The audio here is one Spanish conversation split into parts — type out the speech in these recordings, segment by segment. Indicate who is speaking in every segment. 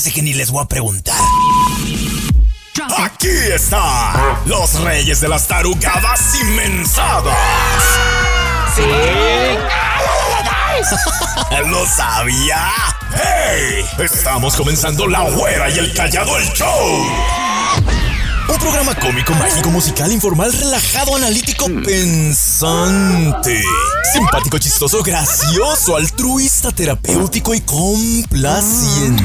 Speaker 1: Hace que ni les voy a preguntar. Aquí están los reyes de las tarugadas inmensadas.
Speaker 2: Sí.
Speaker 1: ¿Lo sabía? ¡Hey! Estamos comenzando La Güera y el Callado el Show. Un programa cómico, mágico, musical, informal, relajado, analítico, pensante. Simpático, chistoso, gracioso, altruista, terapéutico y complaciente.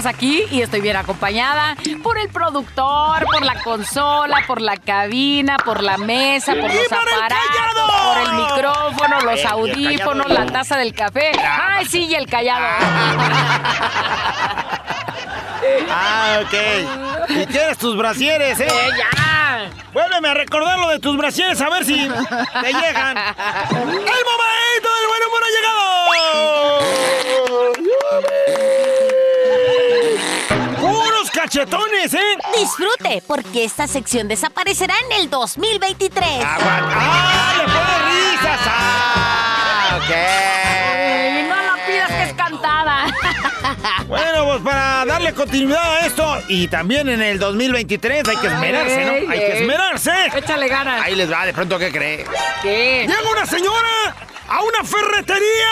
Speaker 3: Estamos aquí y estoy bien acompañada por el productor, por la consola, por la cabina, por la mesa, por
Speaker 2: ¡Y
Speaker 3: los aparatos,
Speaker 2: callado!
Speaker 3: por el micrófono, los
Speaker 2: Eh,
Speaker 3: audífonos, la taza del café. Ay, sí, y el callado.
Speaker 2: Ah, ok. Y tienes tus brasieres, ¿eh?
Speaker 3: Eh, ya.
Speaker 2: Vuélveme a recordar lo de tus brasieres a ver si te llegan. ¡El momento del buen humor ha llegado! ¡Puros cachetones, eh!
Speaker 4: Disfrute, porque esta sección desaparecerá en el 2023.
Speaker 2: Aguanta. ¡Ah, le pone risas! ¡Ah,
Speaker 3: Y
Speaker 2: ok!
Speaker 3: no la pidas que es cantada.
Speaker 2: Bueno, pues para darle continuidad a esto y también en el 2023 hay que esmerarse, ¿no? Hay que esmerarse.
Speaker 3: Échale ganas.
Speaker 2: Ahí les va, de pronto, ¿qué cree?
Speaker 3: ¿Qué?
Speaker 2: Llega una señora a una ferretería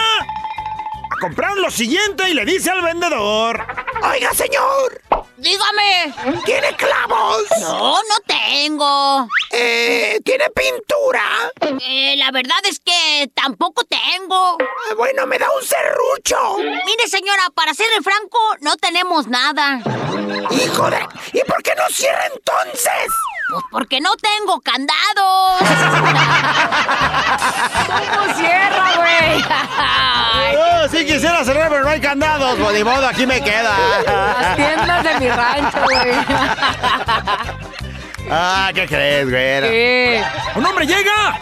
Speaker 2: a comprar lo siguiente y le dice al vendedor: Oiga, señor,
Speaker 4: Dígame.
Speaker 2: ¿tiene clavos?
Speaker 4: No, no tengo.
Speaker 2: Eh, ¿Tiene pintura?
Speaker 4: Eh, la verdad es que tampoco tengo.
Speaker 2: Eh, Bueno, me da un serrucho.
Speaker 4: Mire, señora, para serle franco, no tenemos nada.
Speaker 2: Hijo de. ¿Y por qué no cierra entonces?
Speaker 4: Pues porque no tengo candados.
Speaker 3: ¿Cómo cierra, güey?
Speaker 2: Oh, sí quisiera cerrar, pero no hay candados. Pues ni modo, aquí me
Speaker 3: Las
Speaker 2: queda.
Speaker 3: tiendas de mi rancho, güey.
Speaker 2: ah, ¿qué crees, güera?
Speaker 3: ¿Qué?
Speaker 2: Un hombre llega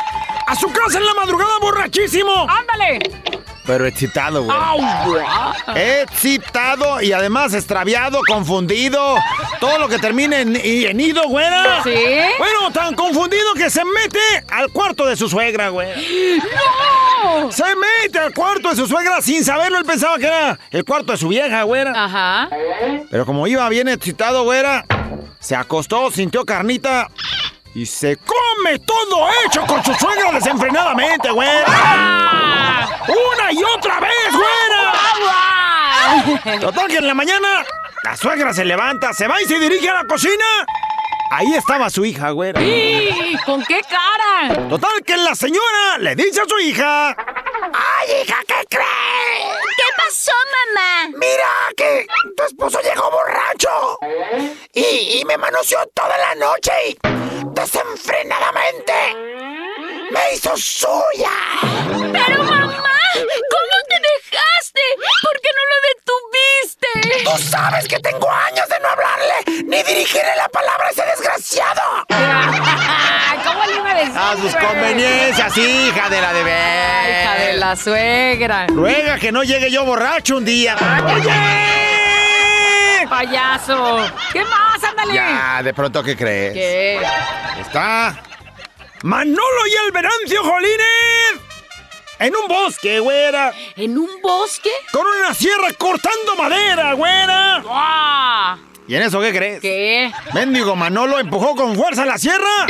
Speaker 2: a su casa en la madrugada borrachísimo.
Speaker 3: ¡Ándale!
Speaker 2: Pero excitado, güey.
Speaker 3: ¡Au!
Speaker 2: Excitado y además extraviado, confundido. Todo lo que termine en, en ido, güera.
Speaker 3: ¿Sí?
Speaker 2: Bueno, tan confundido que se mete al cuarto de su suegra, güey.
Speaker 3: ¡No!
Speaker 2: Se mete al cuarto de su suegra sin saberlo. Él pensaba que era el cuarto de su vieja, güera.
Speaker 3: Ajá.
Speaker 2: Pero como iba bien excitado, güera, se acostó, sintió carnita y se come todo hecho con su suegra desenfrenadamente, güera.
Speaker 3: ¡Ah!
Speaker 2: ¡Una y otra vez, güera!
Speaker 3: ¡Agua!
Speaker 2: Total que en la mañana la suegra se levanta, se va y se dirige a la cocina. Ahí estaba su hija, güera.
Speaker 3: ¡Y! ¿Con qué cara?
Speaker 2: Total que la señora le dice a su hija. ¡Ay, hija, qué crees!
Speaker 4: ¿Qué pasó, mamá?
Speaker 2: Mira que tu esposo llegó borracho y, y me manoseó toda la noche y desenfrenadamente ¡Me hizo suya!
Speaker 3: ¡Pero mamá! ¿Cómo te dejaste? ¿Por qué no lo detuviste?
Speaker 2: ¡Tú sabes que tengo años de no hablarle ni dirigirle la palabra a ese desgraciado!
Speaker 3: ¿Cómo le iba a decir?
Speaker 2: A sus conveniencias, hija de la de
Speaker 3: Ay, hija de
Speaker 2: ver.
Speaker 3: la suegra.
Speaker 2: Ruega que no llegue yo borracho un día. ¡Oye!
Speaker 3: Payaso. ¿Qué más? Ándale.
Speaker 2: Ya, de pronto, ¿qué crees?
Speaker 3: ¿Qué?
Speaker 2: Está Manolo y el Venancio Jolines en un bosque, güera,
Speaker 3: ¿En un bosque?
Speaker 2: con una sierra cortando madera, güera.
Speaker 3: ¡Guau!
Speaker 2: ¿Y en eso qué crees?
Speaker 3: ¿Qué?
Speaker 2: Mendigo Manolo empujó con fuerza la sierra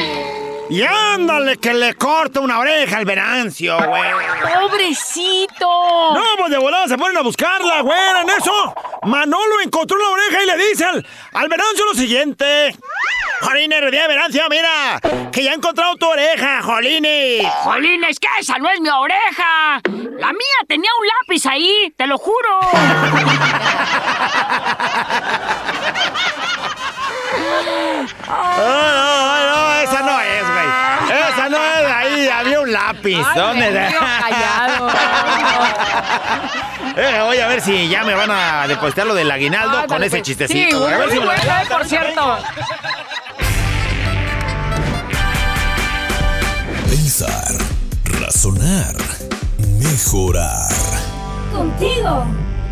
Speaker 2: y ándale que le corta una oreja al Venancio, güey.
Speaker 3: ¡Pobrecito!
Speaker 2: No, pues de volada se ponen a buscarla, güera, en eso. Manolo encontró la oreja y le dice al, al Venancio lo siguiente. Jolines, día Venancio, mira, que ya he encontrado tu oreja, Jolines.
Speaker 3: Jolines, que esa no es mi oreja. La mía tenía un lápiz ahí, te lo juro.
Speaker 2: No, no, no, esa no es, güey. Esa no es, ahí había un lápiz.
Speaker 3: Ay,
Speaker 2: ¿Dónde?
Speaker 3: Benito, callado.
Speaker 2: Eh, voy a ver si ya me van a depositar lo del aguinaldo con ese
Speaker 3: pues.
Speaker 2: chistecito.
Speaker 3: Sí.
Speaker 2: A ver si me lo-
Speaker 3: por cierto.
Speaker 1: Pensar, razonar, mejorar.
Speaker 5: Contigo,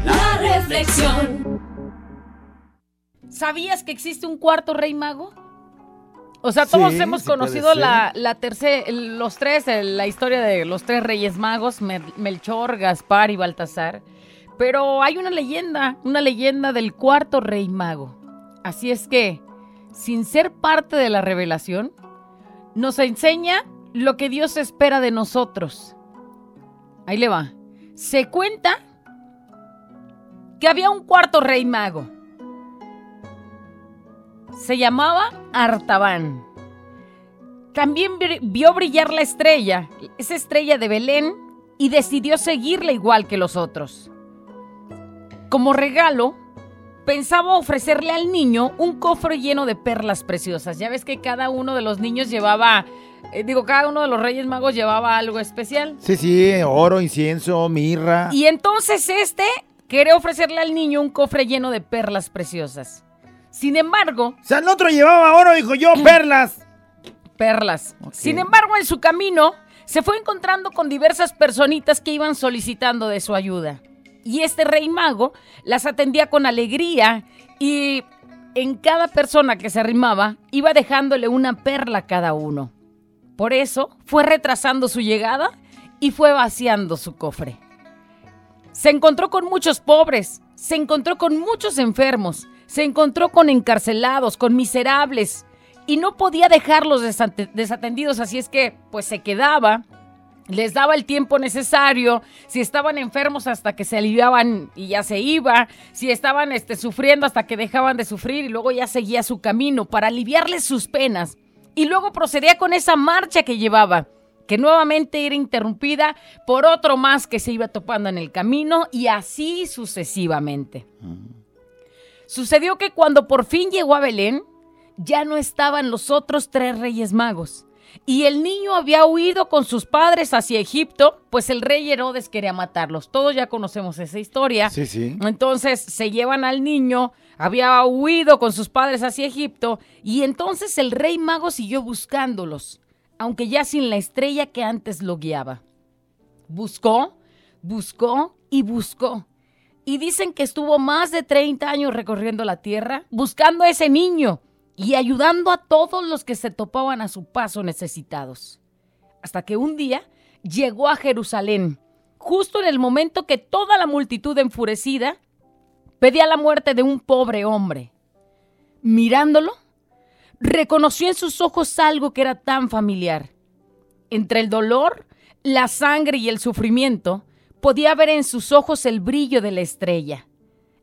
Speaker 5: la reflexión.
Speaker 3: ¿Sabías que existe un cuarto rey mago? O sea, todos
Speaker 2: Sí,
Speaker 3: hemos
Speaker 2: sí
Speaker 3: conocido la, la tercera, los tres, la historia de los tres reyes magos, Mel- Melchor, Gaspar y Baltasar. Pero hay una leyenda, una leyenda del cuarto rey mago. Así es que, sin ser parte de la revelación, nos enseña lo que Dios espera de nosotros. Ahí le va. Se cuenta que había un cuarto rey mago. Se llamaba Artaban. También vio brillar la estrella, esa estrella de Belén, y decidió seguirla igual que los otros. Como regalo, pensaba ofrecerle al niño un cofre lleno de perlas preciosas. Ya ves que cada uno de los niños llevaba, eh, digo, cada uno de los reyes magos llevaba algo especial.
Speaker 2: Sí, sí, oro, incienso, mirra.
Speaker 3: Y entonces este quería ofrecerle al niño un cofre lleno de perlas preciosas. Sin embargo,
Speaker 2: O sea, el otro llevaba oro, dijo yo, perlas.
Speaker 3: perlas. Sin embargo, en su camino se fue encontrando con diversas personitas que iban solicitando de su ayuda. Y este rey mago las atendía con alegría y en cada persona que se arrimaba iba dejándole una perla a cada uno. Por eso fue retrasando su llegada y fue vaciando su cofre. Se encontró con muchos pobres, se encontró con muchos enfermos, se encontró con encarcelados, con miserables, y no podía dejarlos desate- desatendidos, así es que pues se quedaba, les daba el tiempo necesario, si estaban enfermos hasta que se aliviaban y ya se iba, si estaban este, sufriendo hasta que dejaban de sufrir y luego ya seguía su camino para aliviarles sus penas. Y luego procedía con esa marcha que llevaba, que nuevamente era interrumpida por otro más que se iba topando en el camino y así sucesivamente. Sucedió que cuando por fin llegó a Belén, ya no estaban los otros tres reyes magos. Y el niño había huido con sus padres hacia Egipto, pues el rey Herodes quería matarlos. Todos ya conocemos esa historia.
Speaker 2: Sí, sí.
Speaker 3: Entonces se llevan al niño, había huido con sus padres hacia Egipto, y entonces el rey mago siguió buscándolos, aunque ya sin la estrella que antes lo guiaba. Buscó, buscó y buscó. Y dicen que estuvo más de 30 años recorriendo la tierra buscando a ese niño y ayudando a todos los que se topaban a su paso necesitados. Hasta que un día llegó a Jerusalén, justo en el momento que toda la multitud enfurecida pedía la muerte de un pobre hombre. Mirándolo, reconoció en sus ojos algo que era tan familiar. Entre el dolor, la sangre y el sufrimiento, podía ver en sus ojos el brillo de la estrella.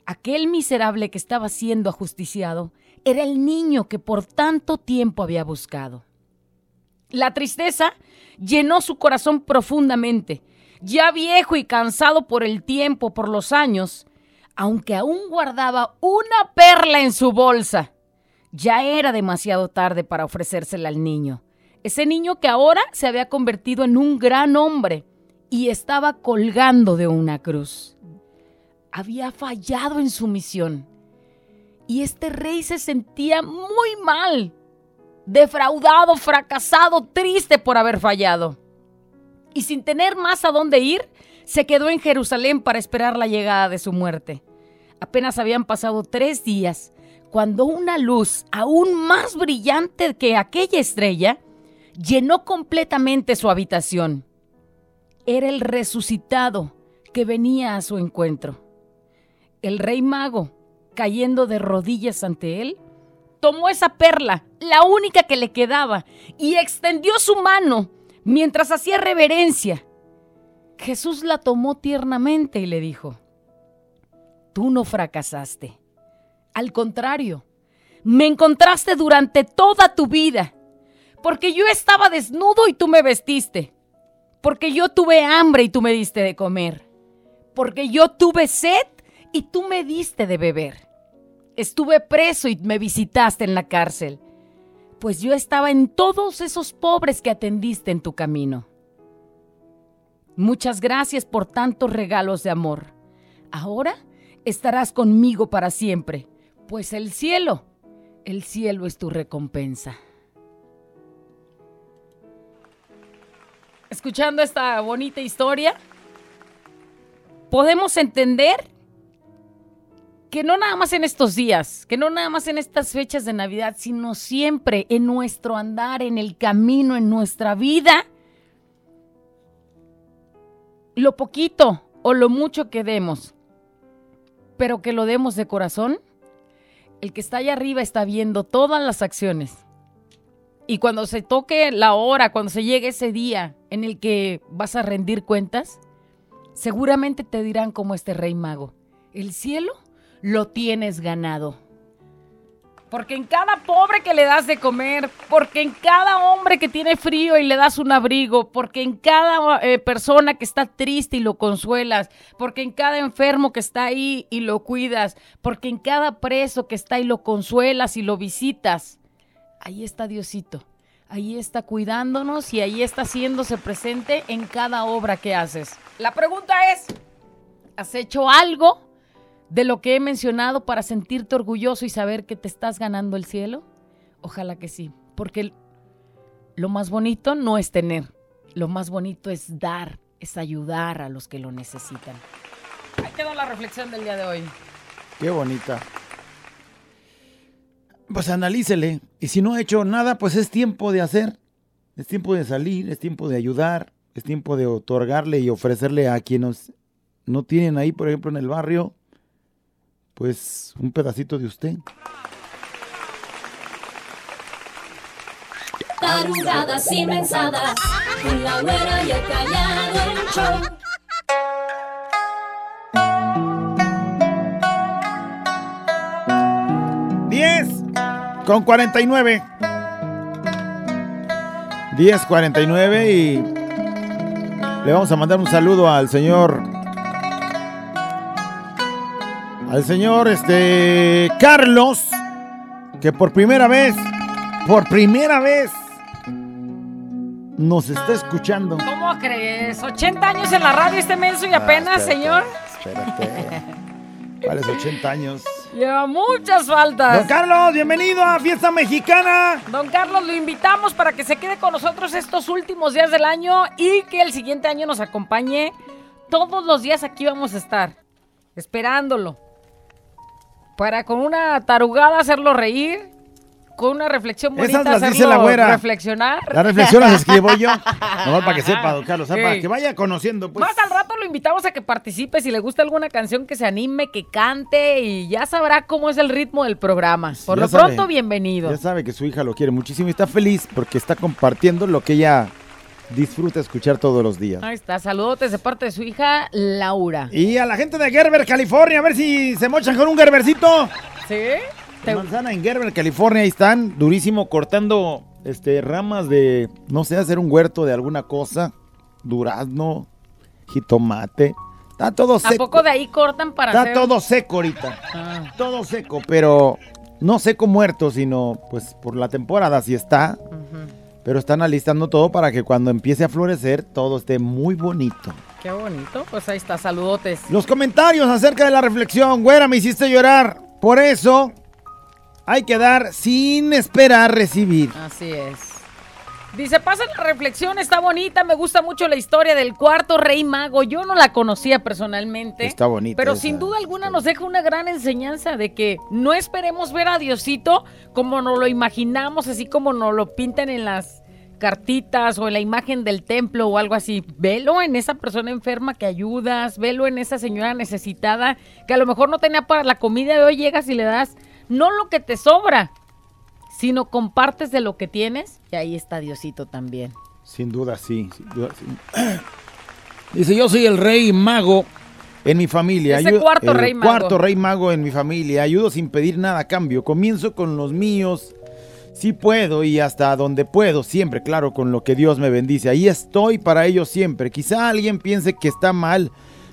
Speaker 3: Aquel miserable que estaba siendo ajusticiado era el niño que por tanto tiempo había buscado. La tristeza llenó su corazón profundamente. Ya viejo y cansado por el tiempo, por los años, aunque aún guardaba una perla en su bolsa, ya era demasiado tarde para ofrecérsela al niño. Ese niño que ahora se había convertido en un gran hombre y estaba colgando de una cruz. Había fallado en su misión. Y este rey se sentía muy mal, defraudado, fracasado, triste por haber fallado. Y sin tener más a dónde ir, se quedó en Jerusalén para esperar la llegada de su muerte. Apenas habían pasado tres días cuando una luz aún más brillante que aquella estrella llenó completamente su habitación. Era el resucitado que venía a su encuentro. El rey mago, cayendo de rodillas ante él, tomó esa perla, la única que le quedaba, y extendió su mano mientras hacía reverencia. Jesús la tomó tiernamente y le dijo, tú no fracasaste. Al contrario, me encontraste durante toda tu vida, porque yo estaba desnudo y tú me vestiste, porque yo tuve hambre y tú me diste de comer, porque yo tuve sed y tú me diste de beber. Estuve preso y me visitaste en la cárcel, pues yo estaba en todos esos pobres que atendiste en tu camino. Muchas gracias por tantos regalos de amor. Ahora estarás conmigo para siempre, pues el cielo, el cielo es tu recompensa. Escuchando esta bonita historia, podemos entender que no nada más en estos días, que no nada más en estas fechas de Navidad, sino siempre en nuestro andar, en el camino, en nuestra vida, lo poquito o lo mucho que demos, pero que lo demos de corazón, el que está allá arriba está viendo todas las acciones. Y cuando se toque la hora, cuando se llegue ese día en el que vas a rendir cuentas, seguramente te dirán como este rey mago, el cielo lo tienes ganado. Porque en cada pobre que le das de comer, porque en cada hombre que tiene frío y le das un abrigo, porque en cada eh, persona que está triste y lo consuelas, porque en cada enfermo que está ahí y lo cuidas, porque en cada preso que está y lo consuelas y lo visitas, ahí está Diosito. Ahí está cuidándonos y ahí está haciéndose presente en cada obra que haces. La pregunta es, ¿has hecho algo de lo que he mencionado para sentirte orgulloso y saber que te estás ganando el cielo? Ojalá que sí, porque lo más bonito no es tener, lo más bonito es dar, es ayudar a los que lo necesitan. Ahí quedó la reflexión del día de hoy.
Speaker 2: Qué bonita. Pues analícele. Y si no ha hecho nada, pues es tiempo de hacer. Es tiempo de salir, es tiempo de ayudar, es tiempo de otorgarle y ofrecerle a quienes no tienen ahí, por ejemplo, en el barrio, pues un pedacito de usted.
Speaker 5: Tarugadas y mensadas, con la güera y el callado show.
Speaker 2: Con 49. 10, 49 y le vamos a mandar un saludo al señor al señor este Carlos que por primera vez por primera vez nos está escuchando.
Speaker 3: ¿Cómo crees? 80 años en la radio este menso y apenas,
Speaker 2: Ah, espérate,
Speaker 3: señor.
Speaker 2: Espérate. ¿Cuáles 80 años?
Speaker 3: Lleva muchas faltas.
Speaker 2: Don Carlos, bienvenido a Fiesta Mexicana.
Speaker 3: Don Carlos, lo invitamos para que se quede con nosotros estos últimos días del año y que el siguiente año nos acompañe. Todos los días aquí vamos a estar, esperándolo. Para con una tarugada hacerlo reír, con una reflexión bonita
Speaker 2: Esas las dice la güera.
Speaker 3: reflexionar.
Speaker 2: Las reflexiones las escribo yo. Nomás para que sepa, don Carlos, para
Speaker 3: Sí.
Speaker 2: que vaya conociendo, pues.
Speaker 3: Más al rato lo invitamos a que participe, si le gusta alguna canción que se anime, que cante y ya sabrá cómo es el ritmo del programa. Por
Speaker 2: Ya
Speaker 3: lo
Speaker 2: sabe.
Speaker 3: pronto, bienvenido.
Speaker 2: Ya sabe que su hija lo quiere muchísimo y está feliz porque está compartiendo lo que ella disfruta escuchar todos los días.
Speaker 3: Ahí está, saludotes de parte de su hija Laura.
Speaker 2: Y a la gente de Gerber, California, a ver si se mochan con un Gerbercito.
Speaker 3: ¿Sí?
Speaker 2: Manzana en Gerber, California, ahí están, durísimo, cortando este, ramas de, no sé, hacer un huerto de alguna cosa, durazno, jitomate. Está todo
Speaker 3: ¿A
Speaker 2: seco.
Speaker 3: poco de ahí cortan para
Speaker 2: Está
Speaker 3: hacer?
Speaker 2: todo seco ahorita.
Speaker 3: Ah.
Speaker 2: Todo seco, pero no seco muerto, sino pues por la temporada sí está. Pero están alistando todo para que cuando empiece a florecer todo esté muy bonito.
Speaker 3: Qué bonito. Pues ahí está, saludotes.
Speaker 2: Los comentarios acerca de la reflexión, güera, me hiciste llorar. Por eso hay que dar sin esperar recibir.
Speaker 3: Así es. Dice, pasa la reflexión, está bonita, me gusta mucho la historia del cuarto rey mago. Yo no la conocía personalmente.
Speaker 2: Está bonita
Speaker 3: Pero
Speaker 2: esa
Speaker 3: sin duda alguna nos deja una gran enseñanza de que no esperemos ver a Diosito como nos lo imaginamos, así como nos lo pintan en las cartitas o en la imagen del templo o algo así. Velo en esa persona enferma que ayudas, velo en esa señora necesitada que a lo mejor no tenía para la comida de hoy llegas y le das no lo que te sobra, sino compartes de lo que tienes y ahí está Diosito también.
Speaker 2: Sin duda, sí. sin duda, sí. Dice, yo soy el rey mago en mi familia.
Speaker 3: Ese
Speaker 2: Ayu-
Speaker 3: cuarto
Speaker 2: el
Speaker 3: rey mago.
Speaker 2: cuarto rey mago en mi familia. Ayudo sin pedir nada a cambio. Comienzo con los míos. Sí puedo y hasta donde puedo, siempre, claro, con lo que Dios me bendice. Ahí estoy para ellos siempre. Quizá alguien piense que está mal,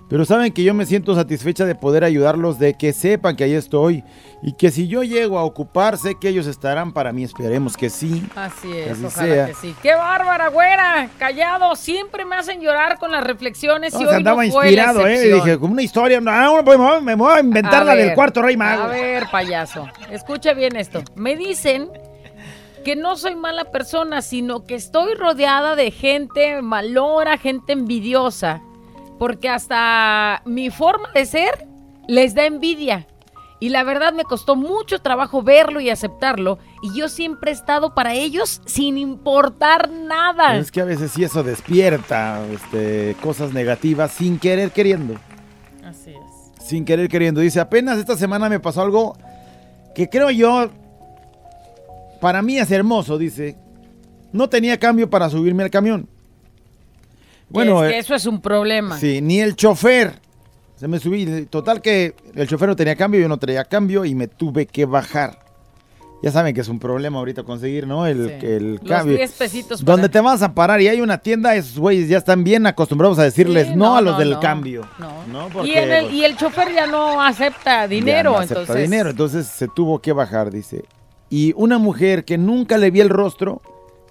Speaker 2: pero saben que yo me siento satisfecha de poder ayudarlos, de que sepan que ahí estoy y que si yo llego a ocupar, sé que ellos estarán para mí. Esperemos que sí.
Speaker 3: Así
Speaker 2: Que
Speaker 3: es,
Speaker 2: así
Speaker 3: ojalá
Speaker 2: sea.
Speaker 3: que sí. ¡Qué bárbara, güera! Callado, siempre me hacen llorar con las reflexiones
Speaker 2: No,
Speaker 3: y hoy
Speaker 2: andaba
Speaker 3: no fue la
Speaker 2: inspirado, ¿eh?
Speaker 3: excepción.
Speaker 2: Dije, como una historia. No, pues, me voy- a inventar
Speaker 3: A
Speaker 2: la del cuarto rey mago.
Speaker 3: A ver, payaso, escucha bien esto. Me dicen que no soy mala persona, sino que estoy rodeada de gente malora, gente envidiosa, porque hasta mi forma de ser les da envidia. Y la verdad me costó mucho trabajo verlo y aceptarlo, y yo siempre he estado para ellos sin importar nada.
Speaker 2: Es que a veces sí eso despierta este, cosas negativas sin querer queriendo.
Speaker 3: Así es.
Speaker 2: Sin querer queriendo. Dice, apenas esta semana me pasó algo que creo yo, para mí es hermoso, dice. No tenía cambio para subirme al camión. Bueno,
Speaker 3: es que
Speaker 2: eh,
Speaker 3: eso es un problema.
Speaker 2: sí, ni el chofer. Se me subí. Total que el chofer no tenía cambio, yo no traía cambio y me tuve que bajar. Ya saben que es un problema ahorita conseguir, ¿no? El,
Speaker 3: Sí.
Speaker 2: el
Speaker 3: Los
Speaker 2: cambio.
Speaker 3: 10 pesitos para-
Speaker 2: Donde te vas a parar y hay una tienda, esos güeyes ya están bien acostumbrados a decirles
Speaker 3: Sí,
Speaker 2: no, a los
Speaker 3: no,
Speaker 2: del
Speaker 3: no,
Speaker 2: cambio.
Speaker 3: no.
Speaker 2: ¿no?
Speaker 3: y,
Speaker 2: Porque,
Speaker 3: en el,
Speaker 2: pues,
Speaker 3: y el chofer ya no acepta
Speaker 2: ya
Speaker 3: dinero,
Speaker 2: no acepta
Speaker 3: entonces.
Speaker 2: dinero, entonces se tuvo que bajar, dice. Y una mujer que nunca le vi el rostro,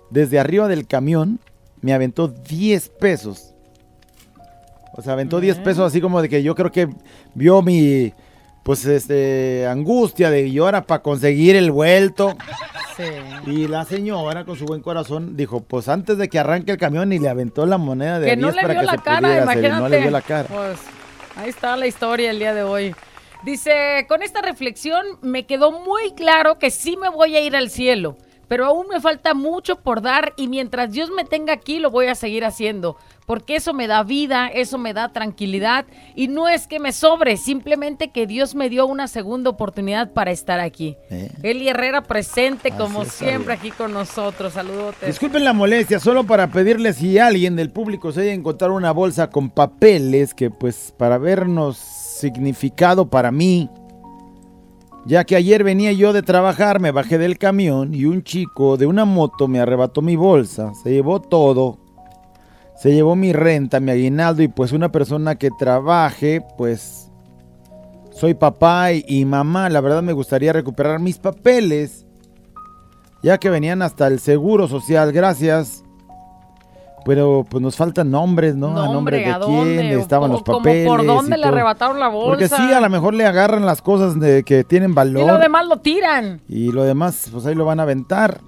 Speaker 2: desde arriba del camión, me aventó 10 pesos. O sea, aventó 10 pesos así como de que yo creo que vio mi, pues, este, angustia de yo era para conseguir el vuelto.
Speaker 3: Sí.
Speaker 2: Y la señora, con su buen corazón, dijo, pues antes de que arranque el camión y le aventó la moneda de
Speaker 3: Que
Speaker 2: 10
Speaker 3: no le
Speaker 2: para
Speaker 3: vio
Speaker 2: que
Speaker 3: la
Speaker 2: se
Speaker 3: cara,
Speaker 2: pudiera hacer, y
Speaker 3: imagínate.
Speaker 2: No le vio la cara.
Speaker 3: Pues ahí está la historia el día de hoy. Dice, con esta reflexión me quedó muy claro que sí me voy a ir al cielo, pero aún me falta mucho por dar y mientras Dios me tenga aquí lo voy a seguir haciendo, porque eso me da vida, eso me da tranquilidad y no es que me sobre, simplemente que Dios me dio una segunda oportunidad para estar aquí.
Speaker 2: Eh.
Speaker 3: Eli Herrera presente
Speaker 2: Así
Speaker 3: como siempre aquí con nosotros. Saludos.
Speaker 2: Disculpen la molestia, solo para pedirles si alguien del público se haya encontrado una bolsa con papeles que pues para vernos significado para mí, ya que ayer venía yo de trabajar, me bajé del camión y un chico de una moto me arrebató mi bolsa, se llevó todo, se llevó mi renta, mi aguinaldo y pues una persona que trabaje, pues soy papá y, y mamá, la verdad me gustaría recuperar mis papeles ya que venían hasta el seguro social, gracias. Pero pues nos faltan nombres, ¿no? a nombre de
Speaker 3: ¿a
Speaker 2: quién estaban
Speaker 3: O
Speaker 2: los
Speaker 3: como
Speaker 2: papeles.
Speaker 3: ¿Por dónde
Speaker 2: y
Speaker 3: le arrebataron la bolsa?
Speaker 2: Porque sí, a lo mejor le agarran las cosas de, que tienen valor.
Speaker 3: Y lo demás lo tiran.
Speaker 2: Y lo demás, pues ahí lo van a aventar.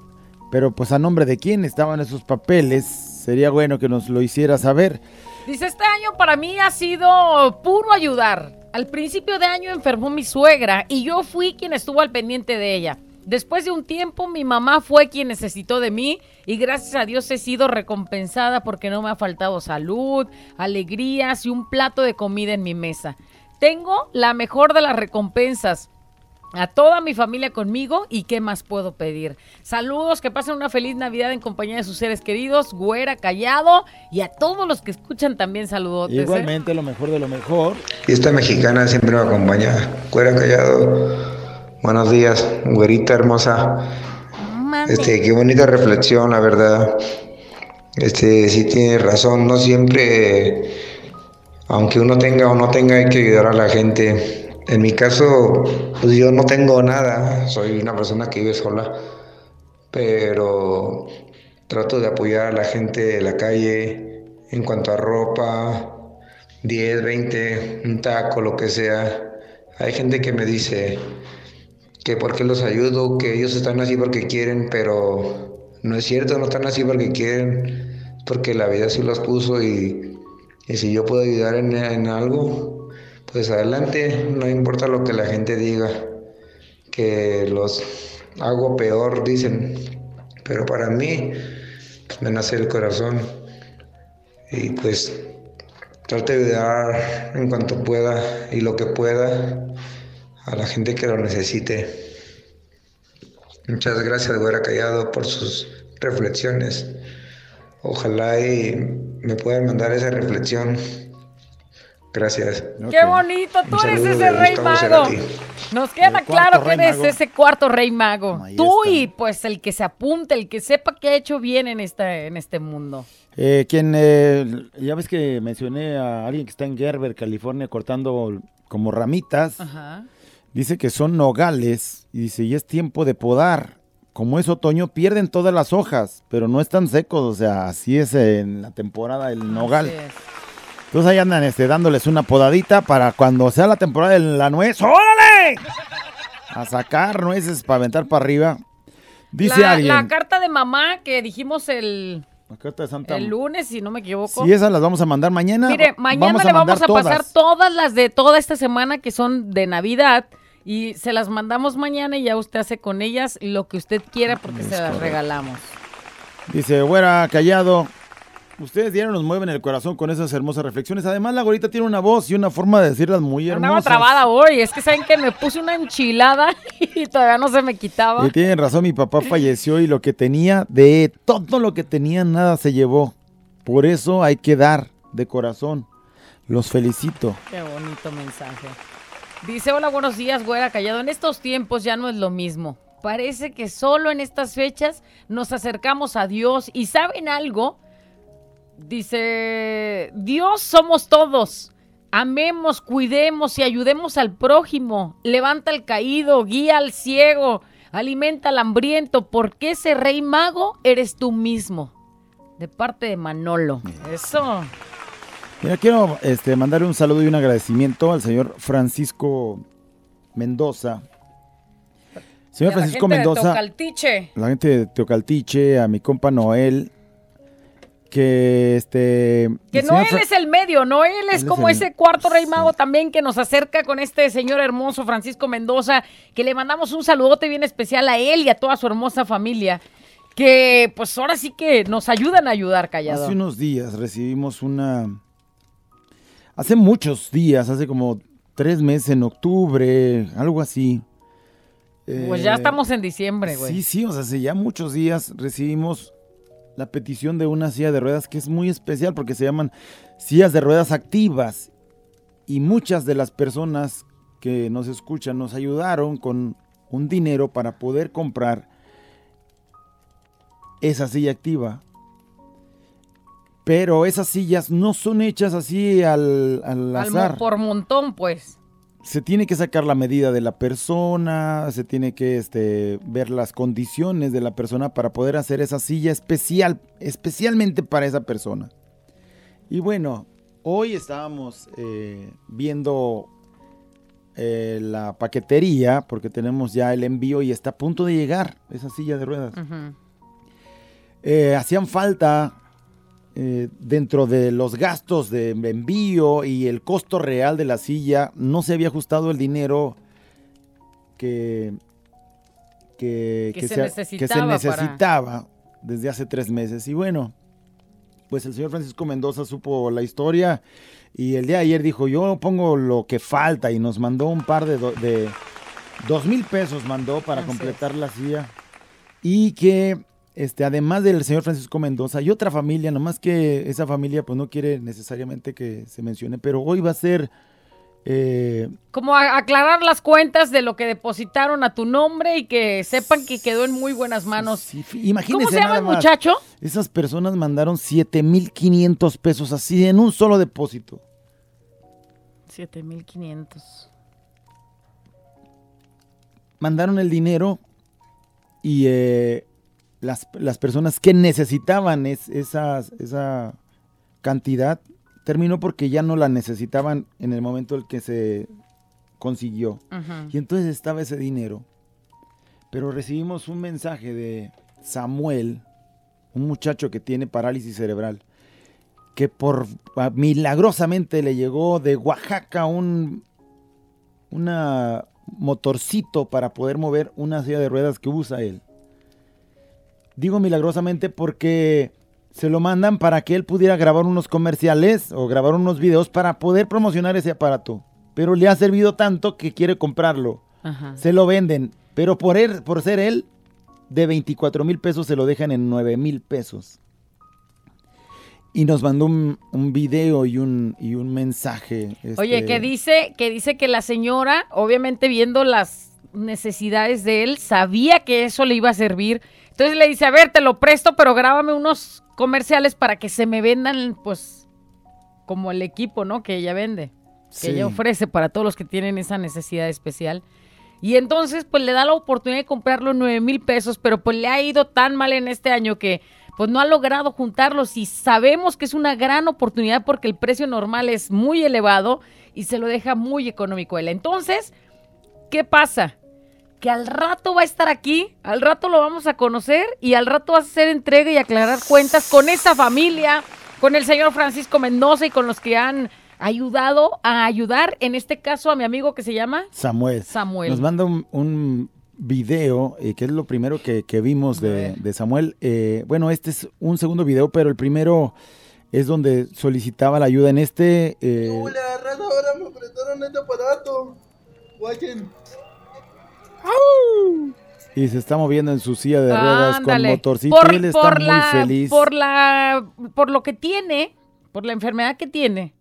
Speaker 2: Pero pues a nombre de quién estaban esos papeles, sería bueno que nos lo hiciera saber.
Speaker 3: Dice, este año para mí ha sido puro ayudar. Al principio de año enfermó mi suegra y yo fui quien estuvo al pendiente de ella. Después de un tiempo mi mamá fue quien necesitó de mí y gracias a Dios he sido recompensada porque no me ha faltado salud, alegrías y un plato de comida en mi mesa. Tengo la mejor de las recompensas. A toda mi familia conmigo y qué más puedo pedir. Saludos, que pasen una feliz Navidad en compañía de sus seres queridos, Güera, Callado y a todos los que escuchan también saludotes. ¿eh?
Speaker 2: Igualmente, lo mejor de lo mejor.
Speaker 6: Y esta mexicana siempre me acompaña. Cuera callado. Buenos días, güerita hermosa. Este, qué bonita reflexión, la verdad. Este, sí tiene razón, no siempre, aunque uno tenga o no tenga, hay que ayudar a la gente. En mi caso, pues yo no tengo nada, soy una persona que vive sola, pero trato de apoyar a la gente de la calle en cuanto a ropa, 10, 20, un taco, lo que sea. Hay gente que me dice que por qué los ayudo, que ellos están así porque quieren, pero no es cierto, no están así porque quieren, porque la vida sí los puso y, y si yo puedo ayudar en, en algo, pues adelante, no importa lo que la gente diga, que los hago peor, dicen, pero para mí pues, me nace el corazón y pues trato de ayudar en cuanto pueda y lo que pueda a la gente que lo necesite. Muchas gracias, Güera Callado, por sus reflexiones. Ojalá y me puedan mandar esa reflexión. Gracias.
Speaker 3: ¡Qué bonito! Tú eres ese rey mago. Nos queda claro que eres
Speaker 2: mago.
Speaker 3: ese cuarto rey mago.
Speaker 2: Ahí
Speaker 3: Tú
Speaker 2: está.
Speaker 3: y pues el que se apunte, el que sepa que ha hecho bien en, esta, en este mundo.
Speaker 2: Eh, quien, eh, ya ves que mencioné a alguien que está en Gerber, California, cortando como ramitas.
Speaker 3: Ajá.
Speaker 2: Dice que son nogales y dice, y es tiempo de podar. Como es otoño, pierden todas las hojas, pero no están secos, o sea, así es en la temporada el nogal. Entonces ahí andan este, dándoles una podadita para cuando sea la temporada de la nuez, ¡órale! A sacar nueces para aventar para arriba. Dice
Speaker 3: la,
Speaker 2: alguien,
Speaker 3: la carta de mamá que dijimos el,
Speaker 2: carta de Santa
Speaker 3: el lunes, si no me equivoco.
Speaker 2: Si esas las vamos a mandar mañana.
Speaker 3: Mire, mañana le vamos a
Speaker 2: mandar
Speaker 3: pasar
Speaker 2: todas.
Speaker 3: todas las de toda esta semana que son de Navidad y se las mandamos mañana y ya usted hace con ellas lo que usted quiera porque se las regalamos.
Speaker 2: Dice, güera, callado. Ustedes diario nos mueven el corazón con esas hermosas reflexiones. Además, la gorita tiene una voz y una forma de decirlas muy
Speaker 3: Andaba
Speaker 2: hermosas.
Speaker 3: trabada hoy, es que saben que me puse una enchilada y todavía no se me quitaba.
Speaker 2: Y tienen razón, mi papá falleció y lo que tenía, de todo lo que tenía, nada se llevó. Por eso hay que dar de corazón. Los felicito.
Speaker 3: Qué bonito mensaje. Dice, hola, buenos días, güera callado. En estos tiempos ya no es lo mismo. Parece que solo en estas fechas nos acercamos a Dios. ¿Y saben algo? Dice, Dios somos todos. Amemos, cuidemos y ayudemos al prójimo. Levanta al caído, guía al ciego, alimenta al hambriento, porque ese rey mago eres tú mismo. De parte de Manolo. Eso.
Speaker 2: Mira, quiero este, mandarle un saludo y un agradecimiento al señor Francisco Mendoza. Señor Francisco Mendoza,
Speaker 3: Tocaltiche.
Speaker 2: la gente de Teocaltiche, a mi compa Noel, que este...
Speaker 3: Que no él
Speaker 2: Fra-
Speaker 3: es el medio, no él es
Speaker 2: Él es
Speaker 3: como
Speaker 2: el-
Speaker 3: ese cuarto rey mago también que nos acerca con este señor hermoso Francisco Mendoza, que le mandamos un saludote bien especial a él y a toda su hermosa familia, que pues ahora sí que nos ayudan a ayudar, callado.
Speaker 2: Hace unos días recibimos una... Hace muchos días, hace como tres meses, en octubre, algo así.
Speaker 3: Pues ya
Speaker 2: Eh,
Speaker 3: estamos en diciembre, güey.
Speaker 2: Sí, sí, o sea, hace ya muchos días recibimos la petición de una silla de ruedas que es muy especial porque se llaman sillas de ruedas activas. Y muchas de las personas que nos escuchan nos ayudaron con un dinero para poder comprar esa silla activa. Pero esas sillas no son hechas así al, al
Speaker 3: por montón, pues.
Speaker 2: Se tiene que sacar la medida de la persona, se tiene que este, ver las condiciones de la persona para poder hacer esa silla especial, especialmente para esa persona. Y bueno, hoy estábamos eh, viendo eh, la paquetería porque tenemos ya el envío y está a punto de llegar esa silla de ruedas. Eh, hacían falta eh, dentro de los gastos de envío y el costo real de la silla, no se había ajustado el dinero que, que,
Speaker 3: Que se
Speaker 2: que
Speaker 3: necesitaba para-
Speaker 2: desde hace tres meses. Y bueno, pues el señor Francisco Mendoza supo la historia y el día de ayer dijo, yo pongo lo que falta y nos mandó un par de, do- de dos mil pesos mandó para
Speaker 3: Así es.
Speaker 2: completar la silla. Y que este, además del señor Francisco Mendoza, hay otra familia, nomás que esa familia pues no quiere necesariamente que se mencione, pero hoy va a ser eh,
Speaker 3: Como a- aclarar las cuentas de lo que depositaron a tu nombre y que sepan que quedó en muy buenas manos.
Speaker 2: sí, fi- imagínense
Speaker 3: ¿Cómo se llama el muchacho?
Speaker 2: Esas personas mandaron 7.500 pesos así en un solo depósito.
Speaker 3: 7500.
Speaker 2: Mandaron el dinero y eh, las, las personas que necesitaban es- esas- esa cantidad, terminó porque ya no la necesitaban en el momento en que se consiguió. Y entonces estaba ese dinero. Pero recibimos un mensaje de Samuel, un muchacho que tiene parálisis cerebral, que por ah, milagrosamente le llegó de Oaxaca un una motorcito para poder mover una silla de ruedas que usa él. Digo milagrosamente porque se lo mandan para que él pudiera grabar unos comerciales o grabar unos videos para poder promocionar ese aparato. Pero le ha servido tanto que quiere comprarlo.
Speaker 3: Ajá.
Speaker 2: Se lo venden, pero por, él, por ser él, de 24 mil pesos se lo dejan en 9 mil pesos. Y nos mandó un, un video y un, y un mensaje.
Speaker 3: Oye,
Speaker 2: este,
Speaker 3: que dice, que dice que la señora, obviamente viendo las necesidades de él, sabía que eso le iba a servir. Entonces le dice, a ver, te lo presto, pero grábame unos comerciales para que se me vendan, pues, como el equipo, ¿no? Que ella vende, que ella ofrece para todos los que tienen esa necesidad especial. Y entonces, pues le da la oportunidad de comprarlo en 9 mil pesos, pero pues le ha ido tan mal en este año que pues no ha logrado juntarlos y sabemos que es una gran oportunidad porque el precio normal es muy elevado y se lo deja muy económico él. Entonces, ¿qué pasa? Que al rato va a estar aquí, al rato lo vamos a conocer y al rato vas a hacer entrega y aclarar cuentas con esa familia, con el señor Francisco Mendoza y con los que han ayudado a ayudar, en este caso a mi amigo que se llama
Speaker 2: Samuel.
Speaker 3: Samuel.
Speaker 2: Nos manda un, un video, eh, que es lo primero que, que vimos de, de Samuel. Eh, bueno, este es un segundo video, pero el primero es donde solicitaba la ayuda. En este, eh,
Speaker 7: raza, ahora me prestaron este aparato. Guachen.
Speaker 2: Y se está moviendo en su silla de ruedas
Speaker 3: Ándale.
Speaker 2: con motorcito
Speaker 3: Por-
Speaker 2: y él está
Speaker 3: por
Speaker 2: muy
Speaker 3: la-
Speaker 2: feliz.
Speaker 3: Por la, por lo que tiene, por la enfermedad que tiene,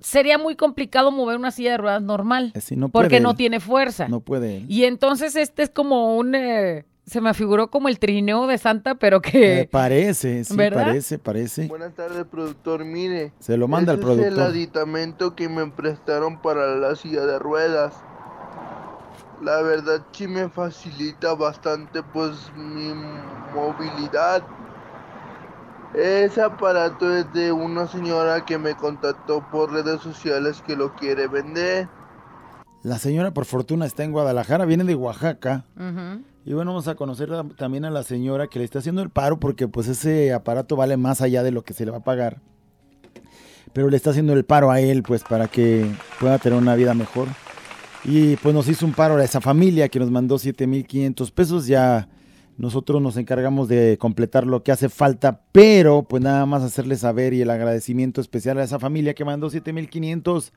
Speaker 3: sería muy complicado mover una silla de ruedas normal.
Speaker 2: No
Speaker 3: porque no tiene fuerza.
Speaker 2: No puede. él.
Speaker 3: Y entonces este es como un, eh, se me figuró como el trineo de Santa, pero que...
Speaker 2: Eh, parece, sí,
Speaker 3: ¿Verdad?
Speaker 2: parece, parece.
Speaker 7: Buenas tardes, productor. Mire.
Speaker 2: Se lo manda el
Speaker 7: Es el
Speaker 2: productor.
Speaker 7: aditamento que me prestaron para la silla de ruedas. La verdad sí me facilita bastante pues mi movilidad. Ese aparato es de una señora que me contactó por redes sociales que lo quiere vender.
Speaker 2: La señora, por fortuna, está en Guadalajara, viene de Oaxaca. Y bueno, vamos a conocer a- también a la señora que le está haciendo el paro porque pues ese aparato vale más allá de lo que se le va a pagar. Pero le está haciendo el paro a él pues para que pueda tener una vida mejor. Y pues nos hizo un paro a esa familia que nos mandó 7.500 pesos. Ya nosotros nos encargamos de completar lo que hace falta, pero pues nada más hacerle saber y el agradecimiento especial a esa familia que mandó 7.500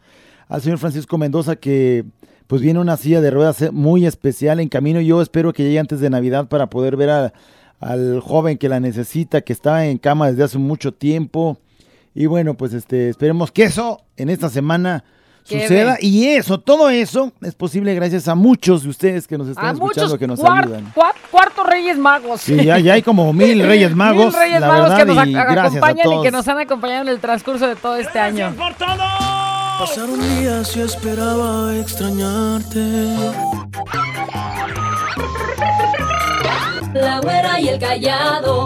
Speaker 2: al señor Francisco Mendoza que pues viene una silla de ruedas eh, muy especial en camino. Yo espero que llegue antes de Navidad para poder ver al joven que la necesita, que está en cama desde hace mucho tiempo. Y bueno, pues este esperemos que eso en esta semana
Speaker 3: Qué
Speaker 2: suceda.
Speaker 3: bien.
Speaker 2: Y eso, todo eso es posible gracias a muchos de ustedes que nos están
Speaker 3: A
Speaker 2: escuchando, que nos ayudan.
Speaker 3: cuar- cuartos Reyes Magos.
Speaker 2: Sí, ya, ya hay como mil Reyes Magos,
Speaker 3: Mil Reyes
Speaker 2: la
Speaker 3: Magos
Speaker 2: verdad,
Speaker 3: que nos ac- acompañan y que nos han acompañado en el transcurso de todo este año.
Speaker 8: por todo!
Speaker 9: Pasaron días y esperaba extrañarte.
Speaker 5: La güera y el callado.